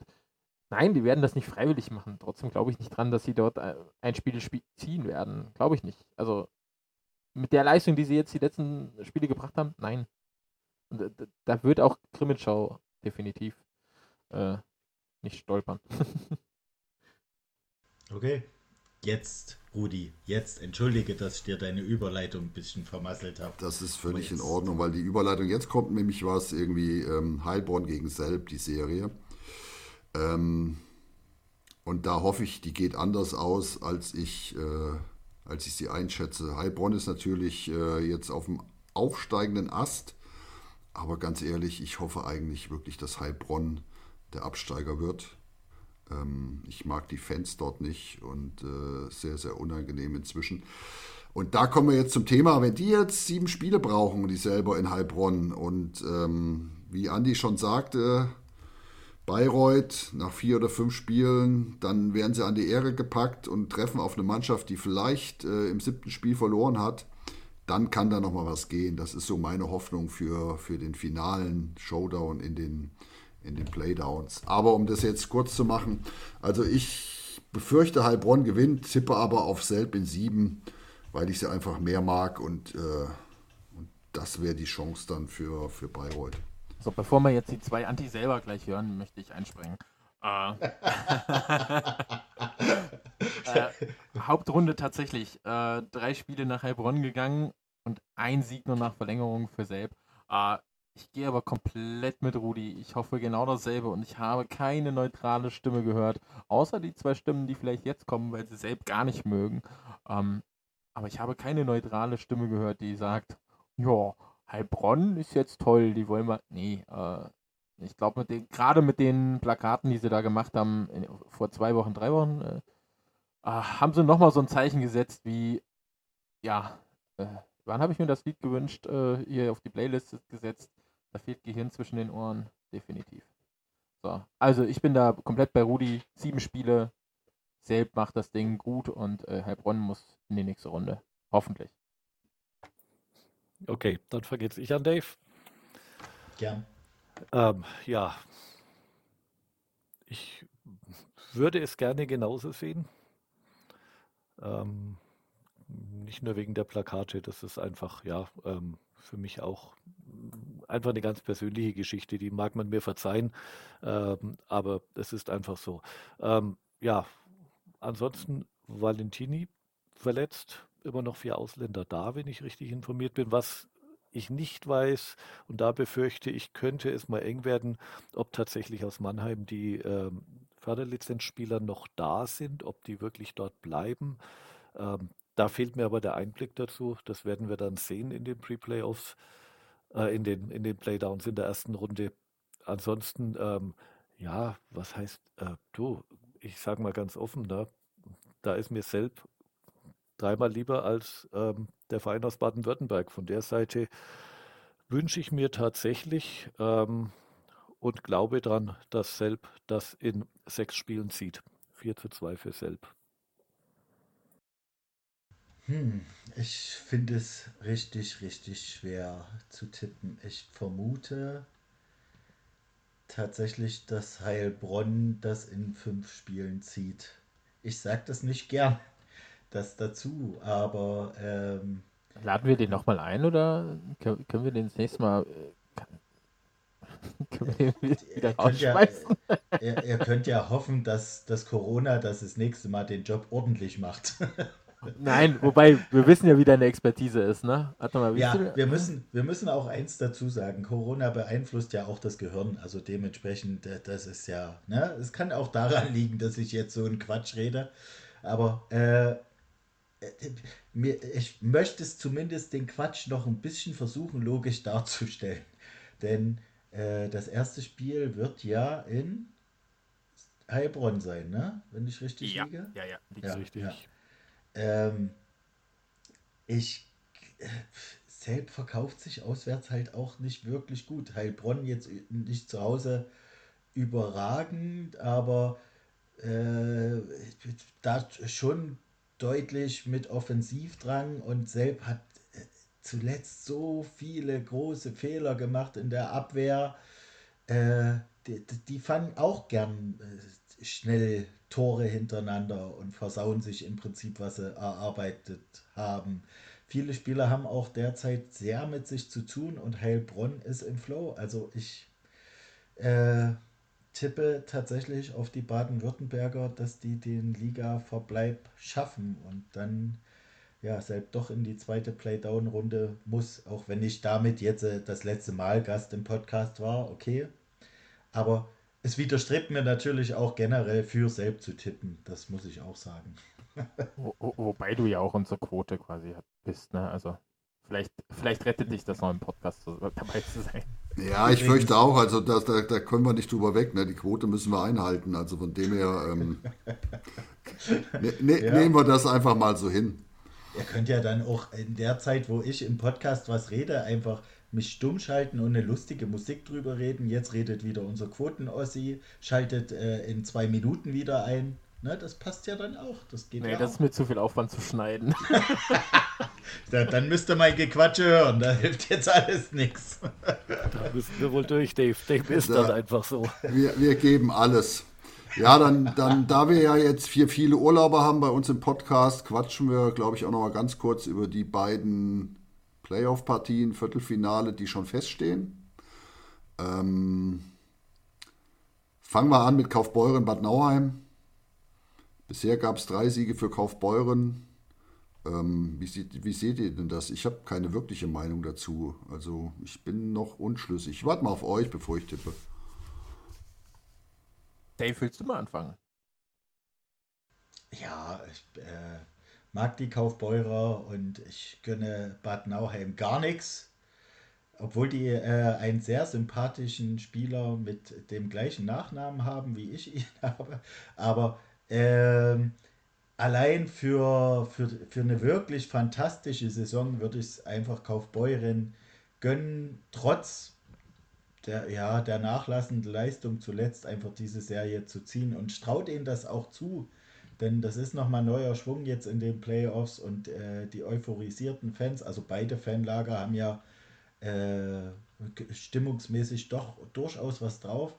Nein, die werden das nicht freiwillig machen. Trotzdem glaube ich nicht dran, dass sie dort äh, ein Spiel ziehen werden. Glaube ich nicht. Also mit der Leistung, die sie jetzt die letzten Spiele gebracht haben, nein. Und äh, da wird auch Grimmitschau definitiv äh, nicht stolpern. okay. Jetzt, Rudi, jetzt entschuldige, dass ich dir deine Überleitung ein bisschen vermasselt habe. Das ist völlig in Ordnung, weil die Überleitung jetzt kommt nämlich was irgendwie ähm, Heilbronn gegen Selb, die Serie. Ähm, und da hoffe ich, die geht anders aus, als ich, äh, als ich sie einschätze. Heilbronn ist natürlich äh, jetzt auf dem aufsteigenden Ast. Aber ganz ehrlich, ich hoffe eigentlich wirklich, dass Heilbronn der Absteiger wird. Ähm, ich mag die Fans dort nicht und äh, sehr, sehr unangenehm inzwischen. Und da kommen wir jetzt zum Thema, wenn die jetzt sieben Spiele brauchen, die selber in Heilbronn und ähm, wie Andi schon sagte, Bayreuth nach vier oder fünf Spielen, dann werden sie an die Ehre gepackt und treffen auf eine Mannschaft, die vielleicht äh, im siebten Spiel verloren hat. Dann kann da nochmal was gehen. Das ist so meine Hoffnung für, für den finalen Showdown in den, in den Playdowns. Aber um das jetzt kurz zu machen, also ich befürchte, Heilbronn gewinnt, tippe aber auf Selb in sieben, weil ich sie einfach mehr mag und, äh, und das wäre die Chance dann für, für Bayreuth. So, bevor wir jetzt die zwei Anti selber gleich hören, möchte ich einspringen. Äh, äh, Hauptrunde tatsächlich. Äh, drei Spiele nach Heilbronn gegangen und ein Sieg nur nach Verlängerung für Selb. Äh, ich gehe aber komplett mit Rudi. Ich hoffe genau dasselbe und ich habe keine neutrale Stimme gehört, außer die zwei Stimmen, die vielleicht jetzt kommen, weil sie Selb gar nicht mögen. Ähm, aber ich habe keine neutrale Stimme gehört, die sagt, ja, Heilbronn ist jetzt toll, die wollen wir. Nee, äh, ich glaube, gerade mit den Plakaten, die sie da gemacht haben, in, vor zwei Wochen, drei Wochen, äh, äh, haben sie nochmal so ein Zeichen gesetzt wie, ja, äh, wann habe ich mir das Lied gewünscht, äh, hier auf die Playlist gesetzt? Da fehlt Gehirn zwischen den Ohren, definitiv. So, also ich bin da komplett bei Rudi. Sieben Spiele, Selb macht das Ding gut und äh, Heilbronn muss in die nächste Runde. Hoffentlich. Okay, dann vergesse ich an Dave. Gern. Ähm, ja, ich würde es gerne genauso sehen. Ähm, nicht nur wegen der Plakate, das ist einfach, ja, ähm, für mich auch einfach eine ganz persönliche Geschichte, die mag man mir verzeihen, ähm, aber es ist einfach so. Ähm, ja, ansonsten Valentini verletzt, immer noch vier Ausländer da, wenn ich richtig informiert bin. Was ich nicht weiß, und da befürchte ich, könnte es mal eng werden, ob tatsächlich aus Mannheim die ähm, Förderlizenzspieler noch da sind, ob die wirklich dort bleiben. Ähm, da fehlt mir aber der Einblick dazu. Das werden wir dann sehen in den Pre-Playoffs, äh, in, den, in den Playdowns in der ersten Runde. Ansonsten, ähm, ja, was heißt, äh, du, ich sage mal ganz offen, ne, da ist mir selbst dreimal lieber als ähm, der Verein aus Baden-Württemberg. Von der Seite wünsche ich mir tatsächlich ähm, und glaube daran, dass Selb das in sechs Spielen zieht. 4 zu 2 für Selb. Hm, ich finde es richtig, richtig schwer zu tippen. Ich vermute tatsächlich, dass Heilbronn das in fünf Spielen zieht. Ich sage das nicht gern, das dazu. Aber ähm, Laden wir den nochmal ein oder können wir den das nächste Mal äh, können wir den wieder rausschmeißen? Ja, ihr, ihr, könnt ja hoffen, dass das Corona das, das nächste Mal den Job ordentlich macht. Nein, wobei wir wissen ja, wie deine Expertise ist, ne? Warte mal, wie ja, viel? wir müssen, wir müssen auch eins dazu sagen: Corona beeinflusst ja auch das Gehirn. Also dementsprechend, das ist ja, ne? Es kann auch daran liegen, dass ich jetzt so einen Quatsch rede. Aber äh, mir, ich möchte es zumindest den Quatsch noch ein bisschen versuchen, logisch darzustellen. Denn äh, das erste Spiel wird ja in Heilbronn sein, ne? Wenn ich richtig ja, liege. Ja, ja, ja, richtig. Ja. Ähm, ich äh, selbst verkauft sich auswärts halt auch nicht wirklich gut. Heilbronn jetzt nicht zu Hause überragend, aber äh, da schon deutlich mit Offensivdrang und Selb hat äh, zuletzt so viele große Fehler gemacht in der Abwehr. Äh, die, die fangen auch gern äh, schnell Tore hintereinander und versauen sich im Prinzip, was sie erarbeitet haben. Viele Spieler haben auch derzeit sehr mit sich zu tun und Heilbronn ist im Flow. Also ich äh, tippe tatsächlich auf die Baden-Württemberger, dass die den Liga-Verbleib schaffen und dann ja selbst doch in die zweite Playdown-Runde muss, auch wenn ich damit jetzt äh, das letzte Mal Gast im Podcast war, okay. Aber es widerstrebt mir natürlich auch generell für selbst zu tippen, das muss ich auch sagen. Wo, wobei du ja auch unsere Quote quasi bist, ne? Also vielleicht, vielleicht rettet dich das noch im Podcast dabei zu sein. Ja, ich fürchte auch, also das, da, da können wir nicht drüber weg, ne? Die Quote müssen wir einhalten. Also von dem her ähm, ne, ne, ja. nehmen wir das einfach mal so hin. Ihr könnt ja dann auch in der Zeit, wo ich im Podcast was rede, einfach mich stumm schalten und eine lustige Musik drüber reden. Jetzt redet wieder unser Quoten-Ossi, schaltet äh, in zwei Minuten wieder ein. Ne, das passt ja dann auch. Das geht nee, ja das auch. ist mir zu viel Aufwand zu schneiden. dann müsst ihr mein Gequatsche hören. Da hilft jetzt alles nichts. Da müssen wir wohl durch, Dave. Dave ist da, dann einfach so. Wir, wir geben alles. Ja, dann, dann, da wir ja jetzt vier, viele Urlauber haben bei uns im Podcast, quatschen wir, glaube ich, auch noch mal ganz kurz über die beiden Playoff-Partien, Viertelfinale, die schon feststehen. Ähm, fangen wir an mit Kaufbeuren Bad Nauheim. Bisher gab es drei Siege für Kaufbeuren. Ähm, wie, sieht, wie, seht ihr denn das? Ich habe keine wirkliche Meinung dazu. Also ich bin noch unschlüssig. Ich warte mal auf euch, bevor ich tippe. Dave, willst du mal anfangen? Ja, ich äh, mag die Kaufbeurer und ich gönne Bad Nauheim gar nichts. Obwohl die äh, einen sehr sympathischen Spieler mit dem gleichen Nachnamen haben, wie ich ihn habe. Aber ähm, allein für, für, für eine wirklich fantastische Saison würde ich es einfach Kaufbeuren gönnen, trotz der, ja, der nachlassenden Leistung zuletzt einfach diese Serie zu ziehen und traut ihnen das auch zu, denn das ist nochmal neuer Schwung jetzt in den Playoffs und äh, die euphorisierten Fans, also beide Fanlager haben ja äh, stimmungsmäßig doch durchaus was drauf.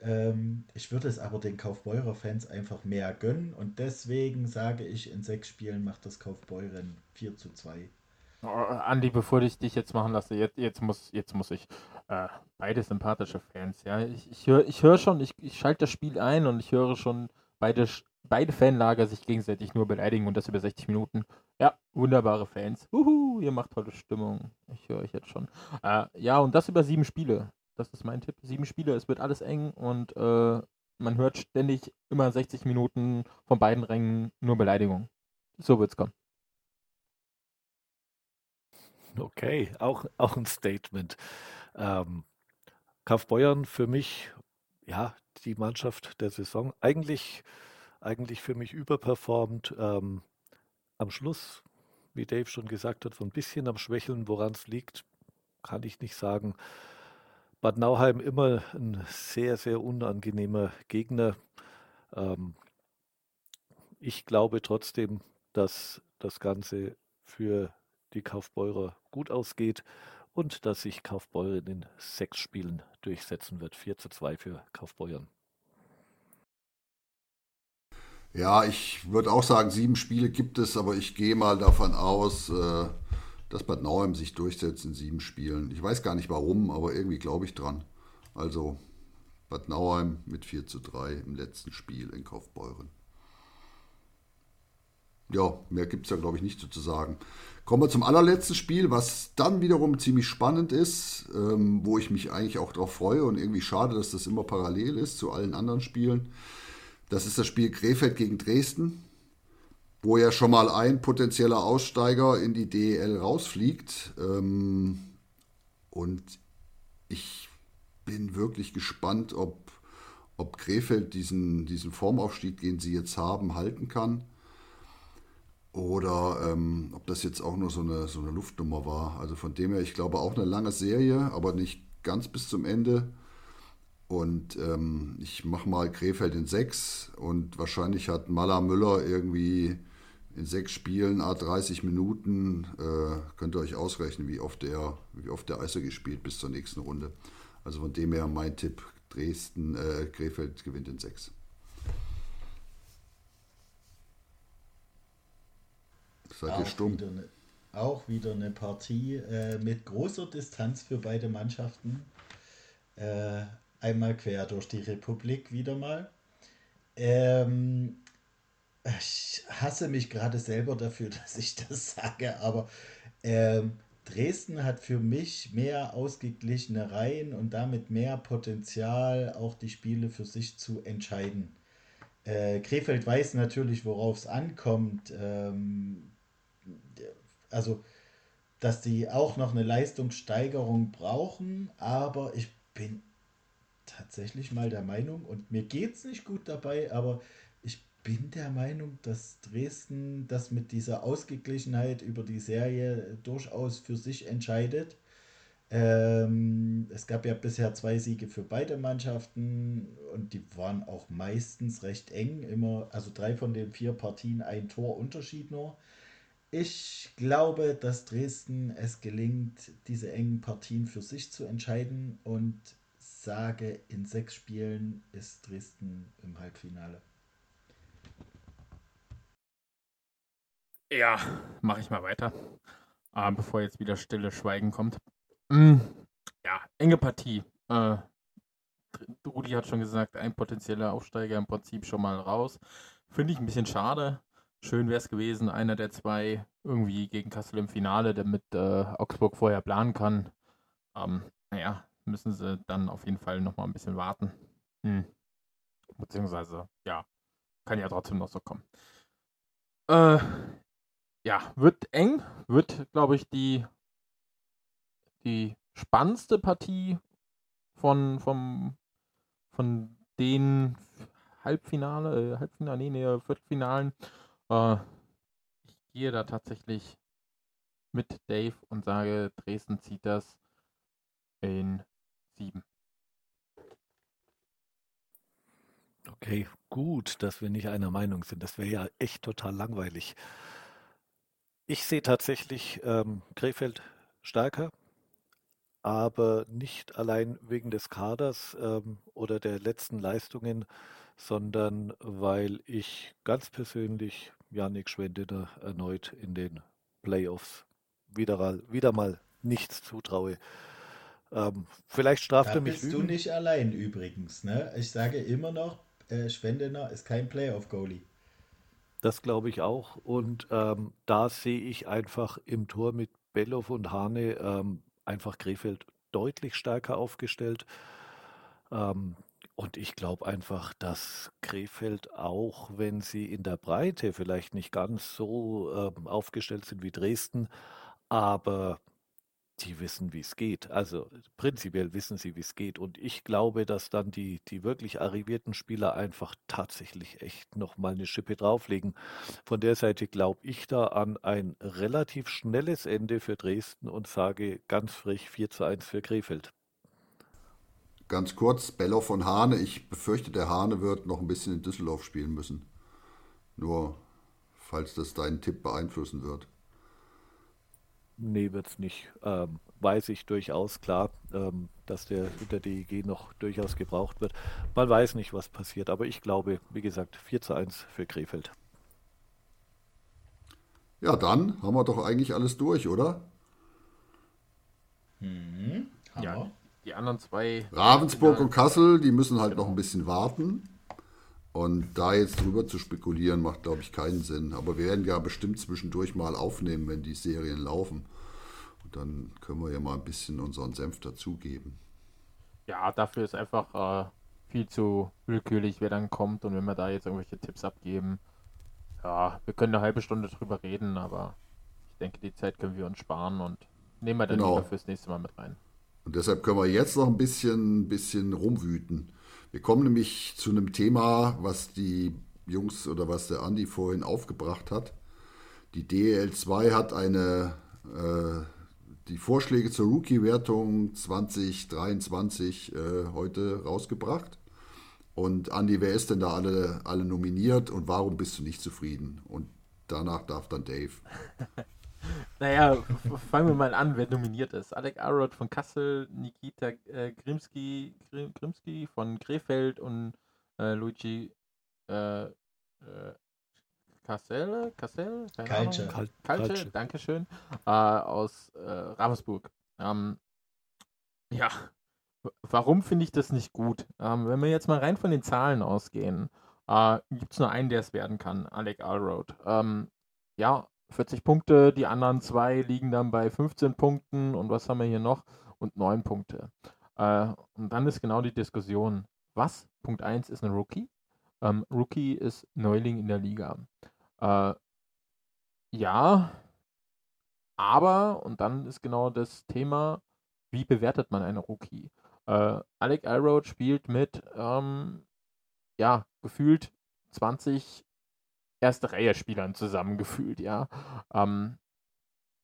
Ähm, ich würde es aber den Kaufbeurer-Fans einfach mehr gönnen und deswegen sage ich, in sechs Spielen macht das Kaufbeuren 4 zu 2. Oh, Andi, bevor ich dich jetzt machen lasse, jetzt, jetzt, muss, jetzt muss ich. Äh, beide sympathische Fans, ja. Ich, ich höre ich hör schon, ich, ich schalte das Spiel ein und ich höre schon beide beide Fanlager sich gegenseitig nur beleidigen und das über 60 Minuten. Ja, wunderbare Fans. Uhu, ihr macht tolle Stimmung. Ich höre euch jetzt schon. Äh, ja, und das über sieben Spiele. Das ist mein Tipp. Sieben Spiele, es wird alles eng und äh, man hört ständig immer 60 Minuten von beiden Rängen nur Beleidigung. So wird's kommen. Okay, auch, auch ein Statement. Ähm, Kaufbeuern für mich, ja, die Mannschaft der Saison. Eigentlich eigentlich für mich überperformt. Ähm, am Schluss, wie Dave schon gesagt hat, so ein bisschen am Schwächeln, woran es liegt, kann ich nicht sagen. Bad Nauheim immer ein sehr, sehr unangenehmer Gegner. Ähm, ich glaube trotzdem, dass das Ganze für die Kaufbeurer gut ausgeht und dass sich Kaufbeuren in sechs Spielen durchsetzen wird. 4 zu 2 für Kaufbeuren. Ja, ich würde auch sagen, sieben Spiele gibt es, aber ich gehe mal davon aus, äh, dass Bad Nauheim sich durchsetzt in sieben Spielen. Ich weiß gar nicht warum, aber irgendwie glaube ich dran. Also Bad Nauheim mit 4 zu 3 im letzten Spiel in Kaufbeuren. Ja, mehr gibt es da glaube ich nicht so zu sagen. Kommen wir zum allerletzten Spiel, was dann wiederum ziemlich spannend ist, ähm, wo ich mich eigentlich auch darauf freue und irgendwie schade, dass das immer parallel ist zu allen anderen Spielen. Das ist das Spiel Krefeld gegen Dresden, wo ja schon mal ein potenzieller Aussteiger in die DEL rausfliegt. Ähm, und ich bin wirklich gespannt, ob, ob Krefeld diesen, diesen Formaufstieg, den sie jetzt haben, halten kann. Oder ähm, ob das jetzt auch nur so eine, so eine Luftnummer war. Also von dem her, ich glaube auch eine lange Serie, aber nicht ganz bis zum Ende. Und ähm, ich mache mal Krefeld in sechs und wahrscheinlich hat Mala Müller irgendwie in sechs Spielen, a 30 Minuten, äh, könnt ihr euch ausrechnen, wie oft der, wie oft der Eishockey spielt bis zur nächsten Runde. Also von dem her mein Tipp, Dresden, äh, Krefeld gewinnt in sechs. Seid ihr stumm? Wieder eine, auch wieder eine Partie äh, mit großer Distanz für beide Mannschaften. Äh, einmal quer durch die Republik wieder mal. Ähm, ich hasse mich gerade selber dafür, dass ich das sage, aber ähm, Dresden hat für mich mehr ausgeglichene Reihen und damit mehr Potenzial, auch die Spiele für sich zu entscheiden. Äh, Krefeld weiß natürlich, worauf es ankommt. Ähm, also, dass die auch noch eine Leistungssteigerung brauchen, aber ich bin tatsächlich mal der Meinung, und mir geht es nicht gut dabei, aber bin der Meinung, dass Dresden das mit dieser Ausgeglichenheit über die Serie durchaus für sich entscheidet. Ähm, es gab ja bisher zwei Siege für beide Mannschaften und die waren auch meistens recht eng. Immer, also drei von den vier Partien ein Tor Unterschied nur. Ich glaube, dass Dresden es gelingt, diese engen Partien für sich zu entscheiden und sage, in sechs Spielen ist Dresden im Halbfinale. Ja, mache ich mal weiter, äh, bevor jetzt wieder stille Schweigen kommt. Mm, ja, enge Partie. Äh, Rudi hat schon gesagt, ein potenzieller Aufsteiger im Prinzip schon mal raus. Finde ich ein bisschen schade. Schön wäre es gewesen, einer der zwei irgendwie gegen Kassel im Finale, damit äh, Augsburg vorher planen kann. Ähm, naja, müssen sie dann auf jeden Fall nochmal ein bisschen warten. Hm. Beziehungsweise, ja, kann ja trotzdem noch so kommen. Äh, ja, wird eng, wird, glaube ich, die, die spannendste Partie von, vom, von den Halbfinale, äh, Halbfinale, nee, nee, Viertelfinalen. Äh, ich gehe da tatsächlich mit Dave und sage, Dresden zieht das in sieben. Okay, gut, dass wir nicht einer Meinung sind. Das wäre ja echt total langweilig. Ich sehe tatsächlich ähm, Krefeld stärker, aber nicht allein wegen des Kaders ähm, oder der letzten Leistungen, sondern weil ich ganz persönlich Janik Schwendener erneut in den Playoffs wieder, wieder mal nichts zutraue. Ähm, vielleicht straft da er mich. Bist Lügen. du nicht allein übrigens, ne? Ich sage immer noch, äh, Schwendener ist kein Playoff-Goalie. Das glaube ich auch. Und ähm, da sehe ich einfach im Tor mit Bellow und Hane ähm, einfach Krefeld deutlich stärker aufgestellt. Ähm, und ich glaube einfach, dass Krefeld auch, wenn sie in der Breite vielleicht nicht ganz so ähm, aufgestellt sind wie Dresden, aber die wissen, wie es geht. Also prinzipiell wissen sie, wie es geht. Und ich glaube, dass dann die, die wirklich arrivierten Spieler einfach tatsächlich echt nochmal eine Schippe drauflegen. Von der Seite glaube ich da an ein relativ schnelles Ende für Dresden und sage ganz frech 4 zu 1 für Krefeld. Ganz kurz, Bello von Hane. Ich befürchte, der Hane wird noch ein bisschen in Düsseldorf spielen müssen. Nur, falls das deinen Tipp beeinflussen wird. Nee, wird es nicht. Ähm, weiß ich durchaus klar, ähm, dass der unter DEG noch durchaus gebraucht wird. Man weiß nicht, was passiert, aber ich glaube, wie gesagt, 4 zu 1 für Krefeld. Ja, dann haben wir doch eigentlich alles durch, oder? Mhm. Ja, die anderen zwei. Ravensburg und Kassel, die müssen halt noch ein bisschen warten. Und da jetzt drüber zu spekulieren, macht, glaube ich, keinen Sinn. Aber wir werden ja bestimmt zwischendurch mal aufnehmen, wenn die Serien laufen. Und dann können wir ja mal ein bisschen unseren Senf dazugeben. Ja, dafür ist einfach äh, viel zu willkürlich, wer dann kommt und wenn wir da jetzt irgendwelche Tipps abgeben. Ja, wir können eine halbe Stunde drüber reden, aber ich denke, die Zeit können wir uns sparen und nehmen wir dann Genau. lieber fürs nächste Mal mit rein. Und deshalb können wir jetzt noch ein bisschen, bisschen rumwüten. Wir kommen nämlich zu einem Thema, was die Jungs oder was der Andi vorhin aufgebracht hat. Die DL2 hat eine, äh, die Vorschläge zur Rookie-Wertung 2023 äh, heute rausgebracht. Und Andi, wer ist denn da alle, alle nominiert und warum bist du nicht zufrieden? Und danach darf dann Dave. Naja, fangen wir mal an, wer nominiert ist. Alec Arrod von Kassel, Nikita äh, Grimski, Grim, Grimski von Krefeld und äh, Luigi äh, äh, Kassel, Kassel, keine Kalce. Ahnung. Kal Kalce, Kalce. Dankeschön, äh, aus äh, Ravensburg. Ähm, ja, warum finde ich das nicht gut? Ähm, wenn wir jetzt mal rein von den Zahlen ausgehen, äh, gibt es nur einen, der es werden kann, Alec Alroad. Ähm, ja, 40 Punkte, die anderen zwei liegen dann bei 15 Punkten und was haben wir hier noch? Und 9 Punkte. Äh, und dann ist genau die Diskussion, was? Punkt 1 ist ein Rookie. Ähm, Rookie ist Neuling in der Liga. Äh, ja, aber, und dann ist genau das Thema, wie bewertet man einen Rookie? Äh, Alec Alroad spielt mit, ähm, ja, gefühlt 20 erste Reihe Spielern zusammengefühlt, ja. Ähm,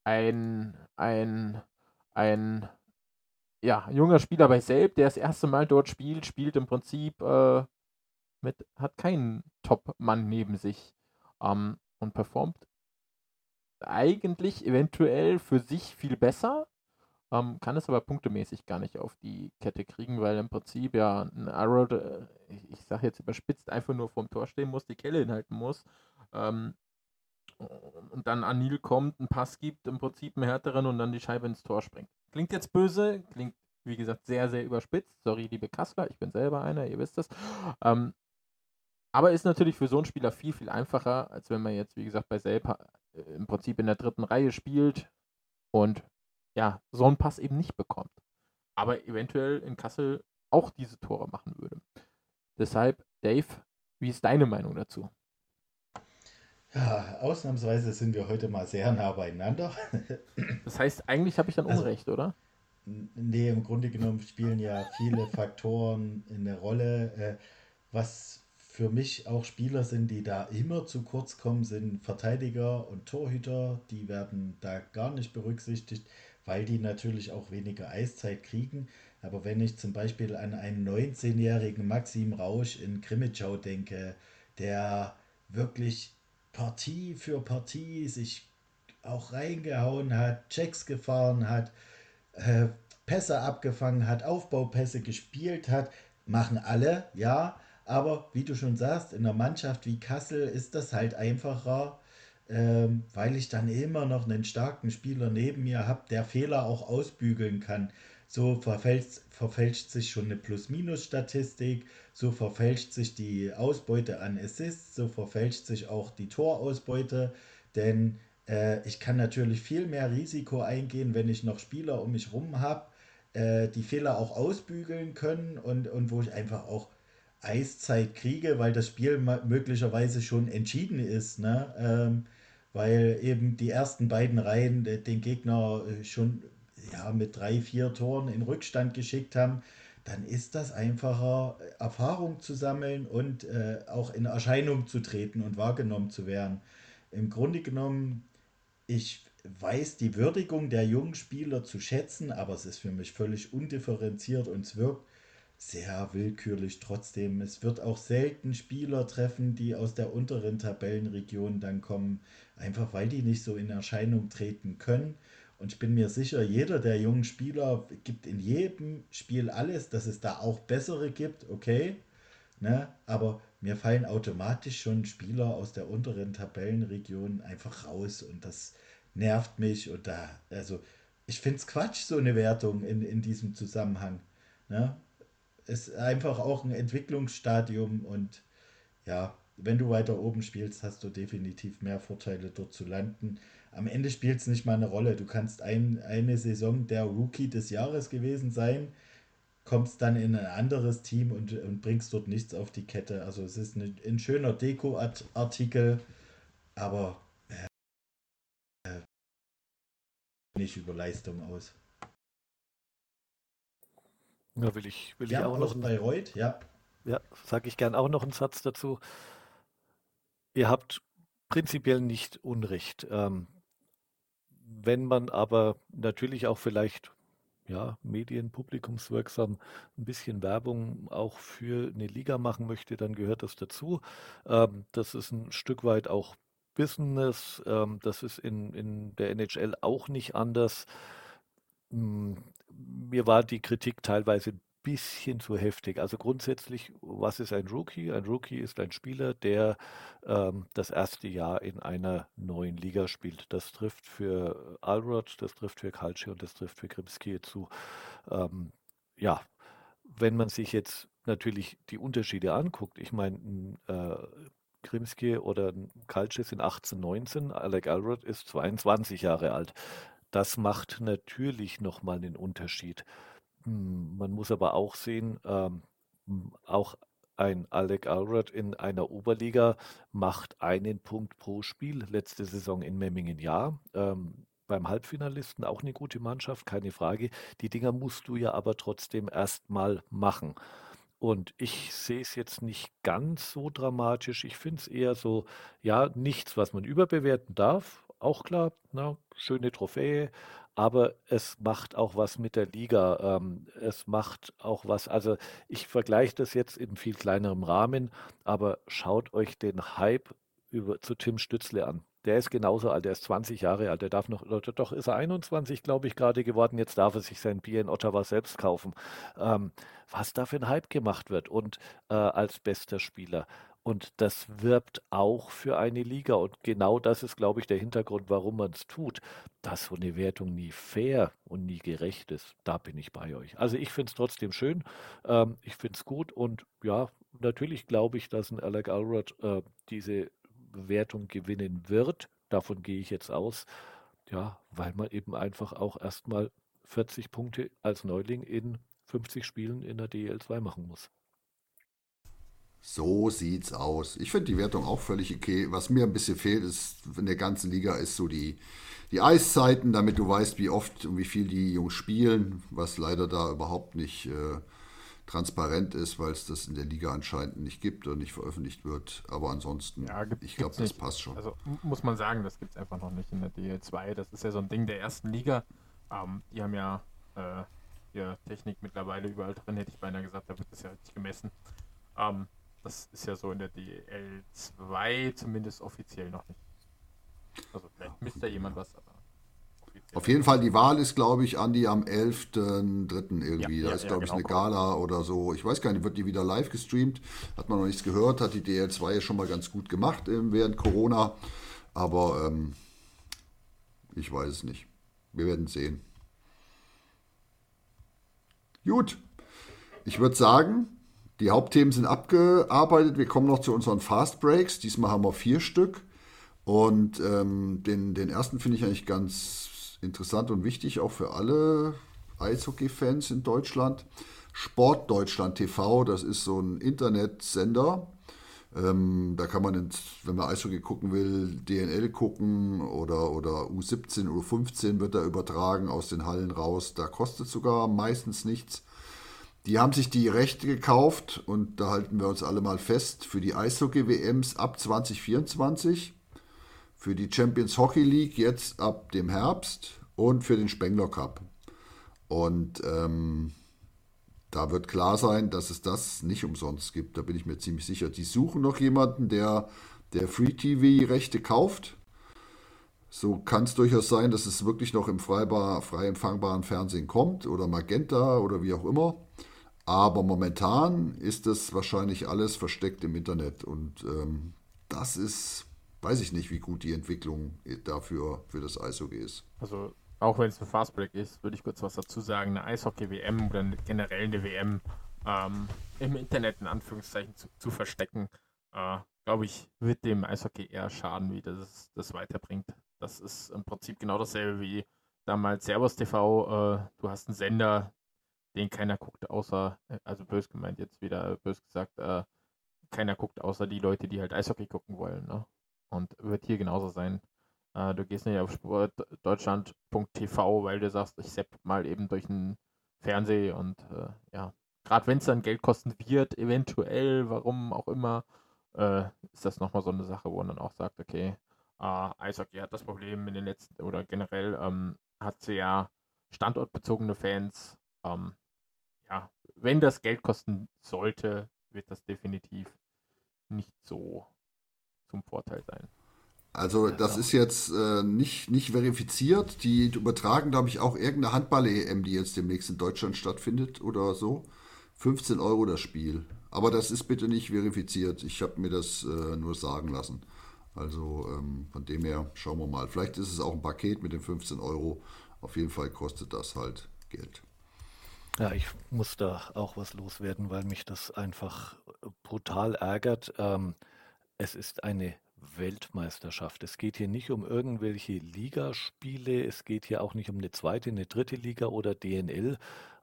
ein, ein, ein, ja, junger Spieler bei Selb, der das erste Mal dort spielt, spielt im Prinzip äh, mit, hat keinen Top-Mann neben sich ähm, und performt eigentlich eventuell für sich viel besser, ähm, kann es aber punktemäßig gar nicht auf die Kette kriegen, weil im Prinzip ja ein Arrow, äh, ich, ich sage jetzt überspitzt, einfach nur vorm Tor stehen muss, die Kelle hinhalten muss. Ähm, und dann Anil kommt, einen Pass gibt, im Prinzip einen härteren und dann die Scheibe ins Tor springt. Klingt jetzt böse, klingt wie gesagt sehr, sehr überspitzt. Sorry, liebe Kassler, ich bin selber einer, ihr wisst es. Ähm, aber ist natürlich für so einen Spieler viel, viel einfacher, als wenn man jetzt, wie gesagt, bei Selb äh, im Prinzip in der dritten Reihe spielt und ja, so einen Pass eben nicht bekommt. Aber eventuell in Kassel auch diese Tore machen würde. Deshalb, Dave, wie ist deine Meinung dazu? Ja, ausnahmsweise sind wir heute mal sehr nah beieinander. Das heißt, eigentlich habe ich dann Also- Unrecht, oder? Nee, im Grunde genommen spielen ja viele Faktoren eine Rolle. Äh, Was für mich auch Spieler sind, die da immer zu kurz kommen, sind Verteidiger und Torhüter. Die werden da gar nicht berücksichtigt, weil die natürlich auch weniger Eiszeit kriegen. Aber wenn ich zum Beispiel an einen 19-jährigen Maxim Rausch in Krimitschau denke, der wirklich Partie für Partie sich auch reingehauen hat, Checks gefahren hat, äh, Pässe abgefangen hat, Aufbaupässe gespielt hat, machen alle, ja. Aber wie du schon sagst, in einer Mannschaft wie Kassel ist das halt einfacher, ähm, weil ich dann immer noch einen starken Spieler neben mir habe, der Fehler auch ausbügeln kann. So verfälscht, verfälscht sich schon eine Plus-Minus-Statistik, so verfälscht sich die Ausbeute an Assists, so verfälscht sich auch die Torausbeute, denn äh, ich kann natürlich viel mehr Risiko eingehen, wenn ich noch Spieler um mich rum habe, äh, die Fehler auch ausbügeln können und, und wo ich einfach auch Eiszeit kriege, weil das Spiel möglicherweise schon entschieden ist, ne? Ähm, weil eben die ersten beiden Reihen den Gegner äh, schon ja, mit drei, vier Toren in Rückstand geschickt haben, dann ist das einfacher, Erfahrung zu sammeln und äh, auch in Erscheinung zu treten und wahrgenommen zu werden. Im Grunde genommen, ich weiß die Würdigung der jungen Spieler zu schätzen, aber es ist für mich völlig undifferenziert und es wirkt sehr willkürlich trotzdem. Es wird auch selten Spieler treffen, die aus der unteren Tabellenregion dann kommen, einfach weil die nicht so in Erscheinung treten können. Und ich bin mir sicher, jeder der jungen Spieler gibt in jedem Spiel alles, dass es da auch bessere gibt, okay. Ne? Aber mir fallen automatisch schon Spieler aus der unteren Tabellenregion einfach raus und das nervt mich. Und da, also ich finde es Quatsch, so eine Wertung in, in diesem Zusammenhang. Ne? Es ist einfach auch ein Entwicklungsstadium und ja, wenn du weiter oben spielst, hast du definitiv mehr Vorteile, dort zu landen. Am Ende spielt es nicht mal eine Rolle. Du kannst ein, eine Saison der Rookie des Jahres gewesen sein, kommst dann in ein anderes Team und, und bringst dort nichts auf die Kette. Also es ist ein, ein schöner Deko-Artikel, aber äh, nicht über Leistung aus. Ja, will ich, will ja, ich auch aus noch. Bayreuth, ja. Ja, sage ich gern auch noch einen Satz dazu. Ihr habt prinzipiell nicht Unrecht. Ähm, wenn man aber natürlich auch vielleicht ja, medienpublikumswirksam ein bisschen Werbung auch für eine Liga machen möchte, dann gehört das dazu. Ähm, das ist ein Stück weit auch Business. Ähm, das ist in, in der NHL auch nicht anders. Hm, mir war die Kritik teilweise ein bisschen zu heftig. Also grundsätzlich, was ist ein Rookie? Ein Rookie ist ein Spieler, der ähm, das erste Jahr in einer neuen Liga spielt. Das trifft für Alrod, das trifft für Kalci und das trifft für Krimski zu. Ähm, ja, wenn man sich jetzt natürlich die Unterschiede anguckt, ich meine, äh, Krimski oder Kalci sind 18, 19, Alec Alrod ist 22 Jahre alt. Das macht natürlich nochmal einen Unterschied. Hm, man muss aber auch sehen, ähm, auch ein Alec Alred in einer Oberliga macht einen Punkt pro Spiel. Letzte Saison in Memmingen ja. Ähm, beim Halbfinalisten auch eine gute Mannschaft, keine Frage. Die Dinger musst du ja aber trotzdem erstmal machen. Und ich sehe es jetzt nicht ganz so dramatisch. Ich finde es eher so, ja, nichts, was man überbewerten darf. Auch klar, na, schöne Trophäe, aber es macht auch was mit der Liga. Ähm, es macht auch was, also ich vergleiche das jetzt in viel kleinerem Rahmen, aber schaut euch den Hype über, zu Tim Stützle an. Der ist genauso alt, der ist 20 Jahre alt, der darf noch, doch ist er 21, glaube ich, gerade geworden. Jetzt darf er sich sein Bier in Ottawa selbst kaufen. Ähm, was da für ein Hype gemacht wird und äh, als bester Spieler. Und das wirbt auch für eine Liga. Und genau das ist, glaube ich, der Hintergrund, warum man es tut. Dass so eine Wertung nie fair und nie gerecht ist, da bin ich bei euch. Also ich finde es trotzdem schön. Ähm, ich finde es gut. Und ja, natürlich glaube ich, dass ein Alec Alrod äh, diese Wertung gewinnen wird. Davon gehe ich jetzt aus. Ja, weil man eben einfach auch erstmal 40 Punkte als Neuling in 50 Spielen in der DL2 machen muss. So sieht's aus. Ich finde die Wertung auch völlig okay. Was mir ein bisschen fehlt, ist in der ganzen Liga, ist so die, die Eiszeiten, damit du weißt, wie oft und wie viel die Jungs spielen, was leider da überhaupt nicht äh, transparent ist, weil es das in der Liga anscheinend nicht gibt und nicht veröffentlicht wird. Aber ansonsten, ja, gibt, ich glaube, das passt schon. Also muss man sagen, das gibt es einfach noch nicht in der DL2. Das ist ja so ein Ding der ersten Liga. Ähm, die haben ja äh, ja, Technik mittlerweile überall drin, hätte ich beinahe gesagt, da wird das ja richtig gemessen. Ähm, das ist ja so in der DL2 zumindest offiziell noch nicht. Also vielleicht misst da jemand was, aber Auf jeden Fall, die Wahl ist, glaube ich, Andi am 11.3. irgendwie. Ja, da ja, ist, glaube ja, ich, genau. eine Gala oder so. Ich weiß gar nicht, wird die wieder live gestreamt? Hat man noch nichts gehört, hat die DL2 ja schon mal ganz gut gemacht ähm, während Corona. Aber ähm, ich weiß es nicht. Wir werden sehen. Gut. Ich würde sagen, die Hauptthemen sind abgearbeitet. Wir kommen noch zu unseren Fast Breaks. Diesmal haben wir vier Stück. Und ähm, den, den ersten finde ich eigentlich ganz interessant und wichtig, auch für alle Eishockey-Fans in Deutschland. Sport Deutschland TV, das ist so ein Internetsender. Ähm, da kann man, ins, wenn man Eishockey gucken will, DNL gucken oder, oder U17, U15 wird da übertragen aus den Hallen raus. Da kostet sogar meistens nichts. Die haben sich die Rechte gekauft und da halten wir uns alle mal fest für die Eishockey-WMs ab 2024, für die Champions Hockey League jetzt ab dem Herbst und für den Spengler Cup. Und ähm, da wird klar sein, dass es das nicht umsonst gibt. Da bin ich mir ziemlich sicher. Die suchen noch jemanden, der, der Free TV-Rechte kauft. So kann es durchaus sein, dass es wirklich noch im freibar, frei empfangbaren Fernsehen kommt oder Magenta oder wie auch immer. Aber momentan ist das wahrscheinlich alles versteckt im Internet und ähm, das ist, weiß ich nicht, wie gut die Entwicklung dafür für das Eishockey ist. Also auch wenn es ein Fastbreak ist, würde ich kurz was dazu sagen. Eine Eishockey-WM oder eine, generell eine WM ähm, im Internet in Anführungszeichen zu, zu verstecken, äh, glaube ich, wird dem Eishockey eher schaden, wie das das weiterbringt. Das ist im Prinzip genau dasselbe wie damals Servus TV. Äh, du hast einen Sender, den keiner guckt, außer, äh, also bös gemeint jetzt wieder, bös gesagt, äh, keiner guckt, außer die Leute, die halt Eishockey gucken wollen. Ne? Und wird hier genauso sein. Äh, du gehst nicht auf sportdeutschland.tv, weil du sagst, ich sepp mal eben durch den Fernseh und äh, ja, gerade wenn es dann Geld kosten wird, eventuell, warum auch immer, äh, ist das nochmal so eine Sache, wo man dann auch sagt, okay, äh, Eishockey hat das Problem in den letzten, oder generell ähm, hat sie ja standortbezogene Fans. Ähm, ja, wenn das Geld kosten sollte, wird das definitiv nicht so zum Vorteil sein. Also das ist jetzt äh, nicht, nicht verifiziert. Die übertragen, glaube ich, auch irgendeine Handball-EM, die jetzt demnächst in Deutschland stattfindet oder so. 15 Euro das Spiel. Aber das ist bitte nicht verifiziert. Ich habe mir das äh, nur sagen lassen. Also ähm, von dem her schauen wir mal. Vielleicht ist es auch ein Paket mit den 15 Euro. Auf jeden Fall kostet das halt Geld. Ja, ich muss da auch was loswerden, weil mich das einfach brutal ärgert. Ähm, es ist eine Weltmeisterschaft. Es geht hier nicht um irgendwelche Ligaspiele, es geht hier auch nicht um eine zweite, eine dritte Liga oder DNL.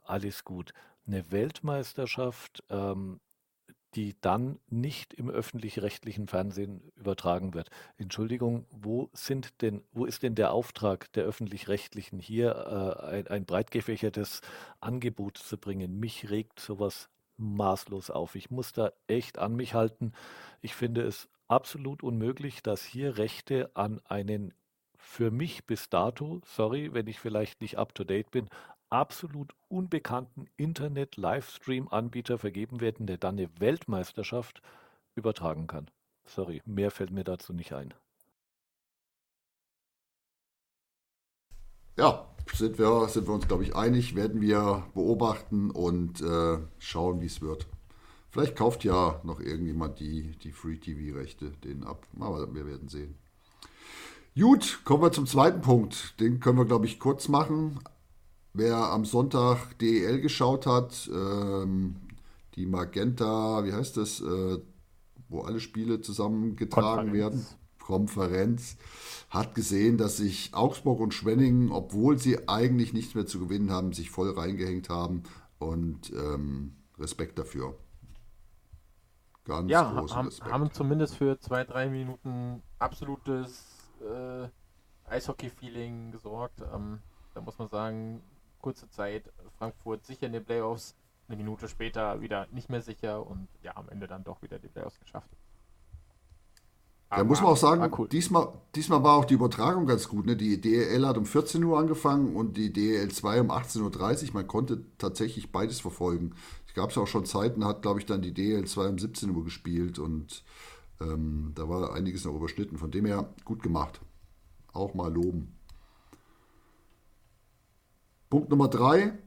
Alles gut. Eine Weltmeisterschaft, ähm, die dann nicht im öffentlich-rechtlichen Fernsehen übertragen wird. Entschuldigung, wo sind denn, wo ist denn der Auftrag der öffentlich-rechtlichen hier, äh, ein, ein breit gefächertes Angebot zu bringen? Mich regt sowas maßlos auf. Ich muss da echt an mich halten. Ich finde es absolut unmöglich, dass hier Rechte an einen für mich bis dato, sorry, wenn ich vielleicht nicht up-to-date bin, absolut unbekannten Internet-Livestream-Anbieter vergeben werden, der dann eine Weltmeisterschaft übertragen kann. Sorry, mehr fällt mir dazu nicht ein. Ja, sind wir, sind wir uns, glaube ich, einig, werden wir beobachten und äh, schauen, wie es wird. Vielleicht kauft ja noch irgendjemand die, die Free-TV-Rechte den ab. Aber wir werden sehen. Gut, kommen wir zum zweiten Punkt. Den können wir, glaube ich, kurz machen. Wer am Sonntag DEL geschaut hat, ähm, die Magenta, wie heißt das, äh, wo alle Spiele zusammengetragen werden, Konferenz, hat gesehen, dass sich Augsburg und Schwenningen, obwohl sie eigentlich nichts mehr zu gewinnen haben, sich voll reingehängt haben und ähm, Respekt dafür. Ganz ja, haben, haben zumindest für zwei, drei Minuten absolutes äh, Eishockey-Feeling gesorgt. Ähm, da muss man sagen, kurze Zeit Frankfurt sicher in den Playoffs, eine Minute später wieder nicht mehr sicher und ja, am Ende dann doch wieder die Playoffs geschafft. Da muss man auch sagen, cool. diesmal, diesmal war auch die Übertragung ganz gut. Ne? Die DEL hat um 14 Uhr angefangen und die DEL 2 um 18.30 Uhr. Man konnte tatsächlich beides verfolgen. Es gab es auch schon Zeiten, hat, glaube ich, dann die DEL 2 um 17 Uhr gespielt und ähm, da war einiges noch überschnitten. Von dem her gut gemacht. Auch mal loben. Punkt Nummer 3.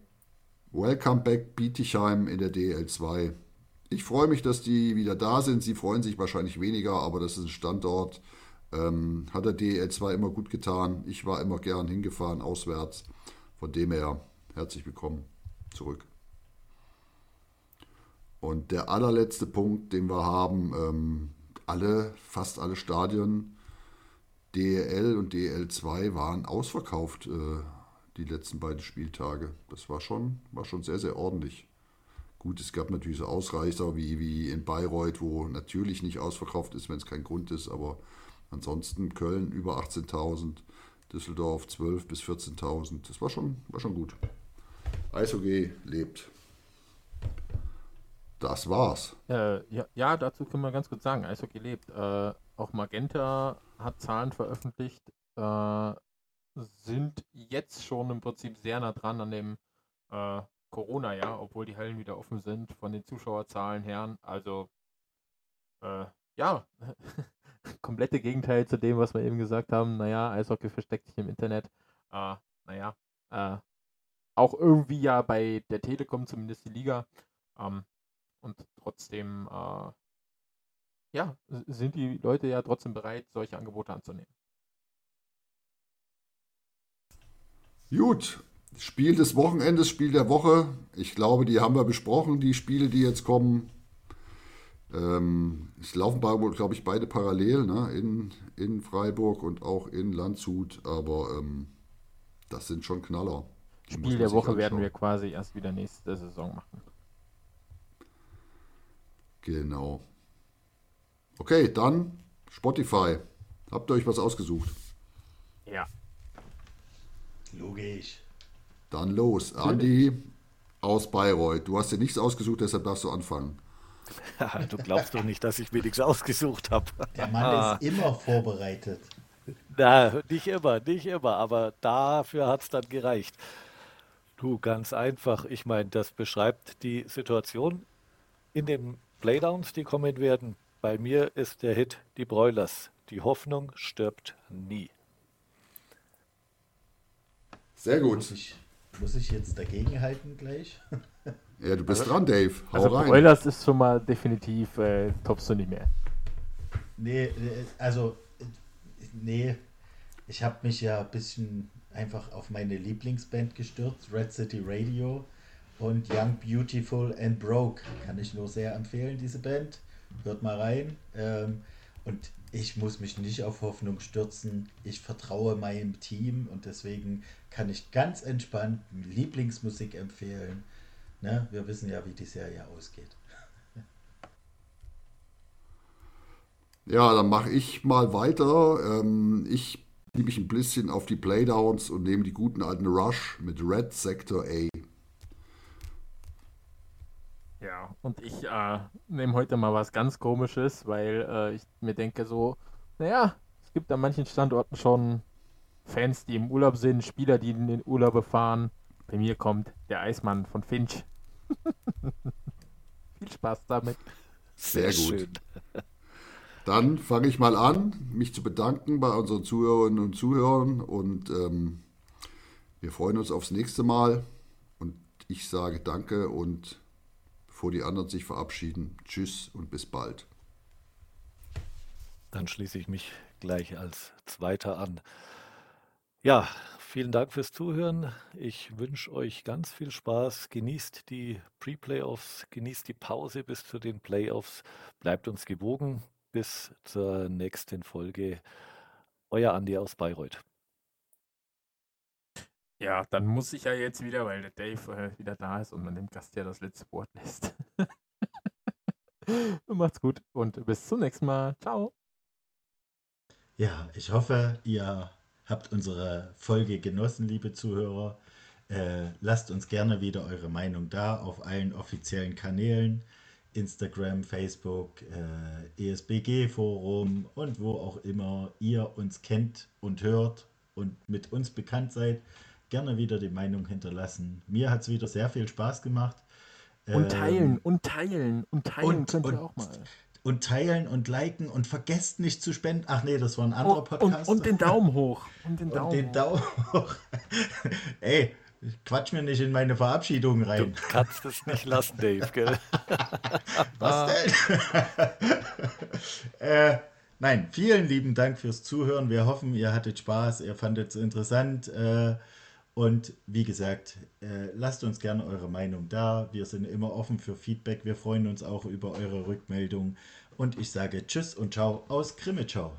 Welcome back Bietigheim in der DEL 2. Ich freue mich, dass die wieder da sind. Sie freuen sich wahrscheinlich weniger, aber das ist ein Standort. Ähm, hat der DL2 immer gut getan. Ich war immer gern hingefahren, auswärts. Von dem her, herzlich willkommen zurück. Und der allerletzte Punkt, den wir haben, ähm, alle, fast alle Stadien, DL und DL2 waren ausverkauft äh, die letzten beiden Spieltage. Das war schon, war schon sehr, sehr ordentlich. Gut, es gab natürlich so Ausreißer wie, wie in Bayreuth, wo natürlich nicht ausverkauft ist, wenn es kein Grund ist, aber ansonsten Köln über 18.000, Düsseldorf 12.000 bis 14.000. Das war schon, war schon gut. Eishockey lebt. Das war's. Äh, ja, ja, dazu können wir ganz kurz sagen, Eishockey lebt. Äh, auch Magenta hat Zahlen veröffentlicht, äh, sind jetzt schon im Prinzip sehr nah dran an dem äh, Corona-Jahr, obwohl die Hallen wieder offen sind, von den Zuschauerzahlen her. Also, äh, ja, komplette Gegenteil zu dem, was wir eben gesagt haben. Naja, Eishockey versteckt sich im Internet. Äh, naja, äh, auch irgendwie ja bei der Telekom, zumindest die Liga. Ähm, und trotzdem, äh, ja, sind die Leute ja trotzdem bereit, solche Angebote anzunehmen. Gut, Spiel des Wochenendes, Spiel der Woche. Ich glaube, die haben wir besprochen, die Spiele, die jetzt kommen. Ähm, es laufen, glaube ich, beide parallel, ne? in, in Freiburg und auch in Landshut, aber ähm, das sind schon Knaller. Die Spiel der Woche werden wir quasi erst wieder nächste Saison machen. Genau. Okay, dann Spotify. Habt ihr euch was ausgesucht? Ja. Logisch. Dann los. Andi aus Bayreuth. Du hast dir nichts ausgesucht, deshalb darfst du anfangen. du glaubst doch nicht, dass ich mir nichts ausgesucht habe. Der Mann ah. ist immer vorbereitet. Na, nicht immer, nicht immer, aber dafür hat es dann gereicht. Du, ganz einfach. Ich meine, das beschreibt die Situation in den Playdowns, die kommen werden. Bei mir ist der Hit die Broilers. Die Hoffnung stirbt nie. Sehr gut. Muss ich, muss ich jetzt dagegenhalten gleich? Ja, du bist also, dran, Dave. Hau also rein. Broilers ist schon mal definitiv äh, toppst du nicht mehr. Nee, äh, also nee, ich habe mich ja ein bisschen einfach auf meine Lieblingsband gestürzt, Red City Radio und Young Beautiful and Broke. Kann ich nur sehr empfehlen, diese Band. Hört mal rein. Ähm, und ich muss mich nicht auf Hoffnung stürzen. Ich vertraue meinem Team und deswegen kann ich ganz entspannt Lieblingsmusik empfehlen. Ne? Wir wissen ja, wie die Serie ausgeht. Ja, dann mache ich mal weiter. Ähm, ich nehme mich ein bisschen auf die Playdowns und nehme die guten alten Rush mit Red Sector A. Ja, und ich äh, nehme heute mal was ganz Komisches, weil äh, ich mir denke so, naja, es gibt an manchen Standorten schon Fans, die im Urlaub sind, Spieler, die in den Urlaub fahren. Bei mir kommt der Eismann von Finch. Viel Spaß damit. Sehr, Sehr gut. Dann fange ich mal an, mich zu bedanken bei unseren Zuhörerinnen und Zuhörern und ähm, wir freuen uns aufs nächste Mal und ich sage Danke und bevor die anderen sich verabschieden, Tschüss und bis bald. Dann schließe ich mich gleich als Zweiter an. Ja, vielen Dank fürs Zuhören. Ich wünsche euch ganz viel Spaß. Genießt die Pre-Playoffs, genießt die Pause bis zu den Playoffs. Bleibt uns gewogen. Bis zur nächsten Folge. Euer Andi aus Bayreuth. Ja, dann muss ich ja jetzt wieder, weil der Dave äh, wieder da ist und man dem Gast ja das letzte Wort lässt. Macht's gut und bis zum nächsten Mal. Ciao. Ja, ich hoffe, ihr habt unsere Folge genossen, liebe Zuhörer. Äh, lasst uns gerne wieder eure Meinung da auf allen offiziellen Kanälen. Instagram, Facebook, äh, ESBG-Forum und wo auch immer ihr uns kennt und hört und mit uns bekannt seid, gerne wieder die Meinung hinterlassen. Mir hat es wieder sehr viel Spaß gemacht. Und teilen, ähm, und teilen, und teilen und, könnt ihr auch mal. Und teilen und liken und vergesst nicht zu spenden. Ach nee, das war ein anderer Podcast. Und, und, den Daumen hoch. Und den Daumen, und den Daumen hoch. Ey, Quatsch mir nicht in meine Verabschiedung rein. Du kannst es nicht lassen, Dave, gell? Was denn? äh, nein, vielen lieben Dank fürs Zuhören. Wir hoffen, ihr hattet Spaß, ihr fandet es interessant. Äh, und wie gesagt, äh, lasst uns gerne eure Meinung da. Wir sind immer offen für Feedback. Wir freuen uns auch über eure Rückmeldung. Und ich sage Tschüss und Ciao aus Grimmitschau.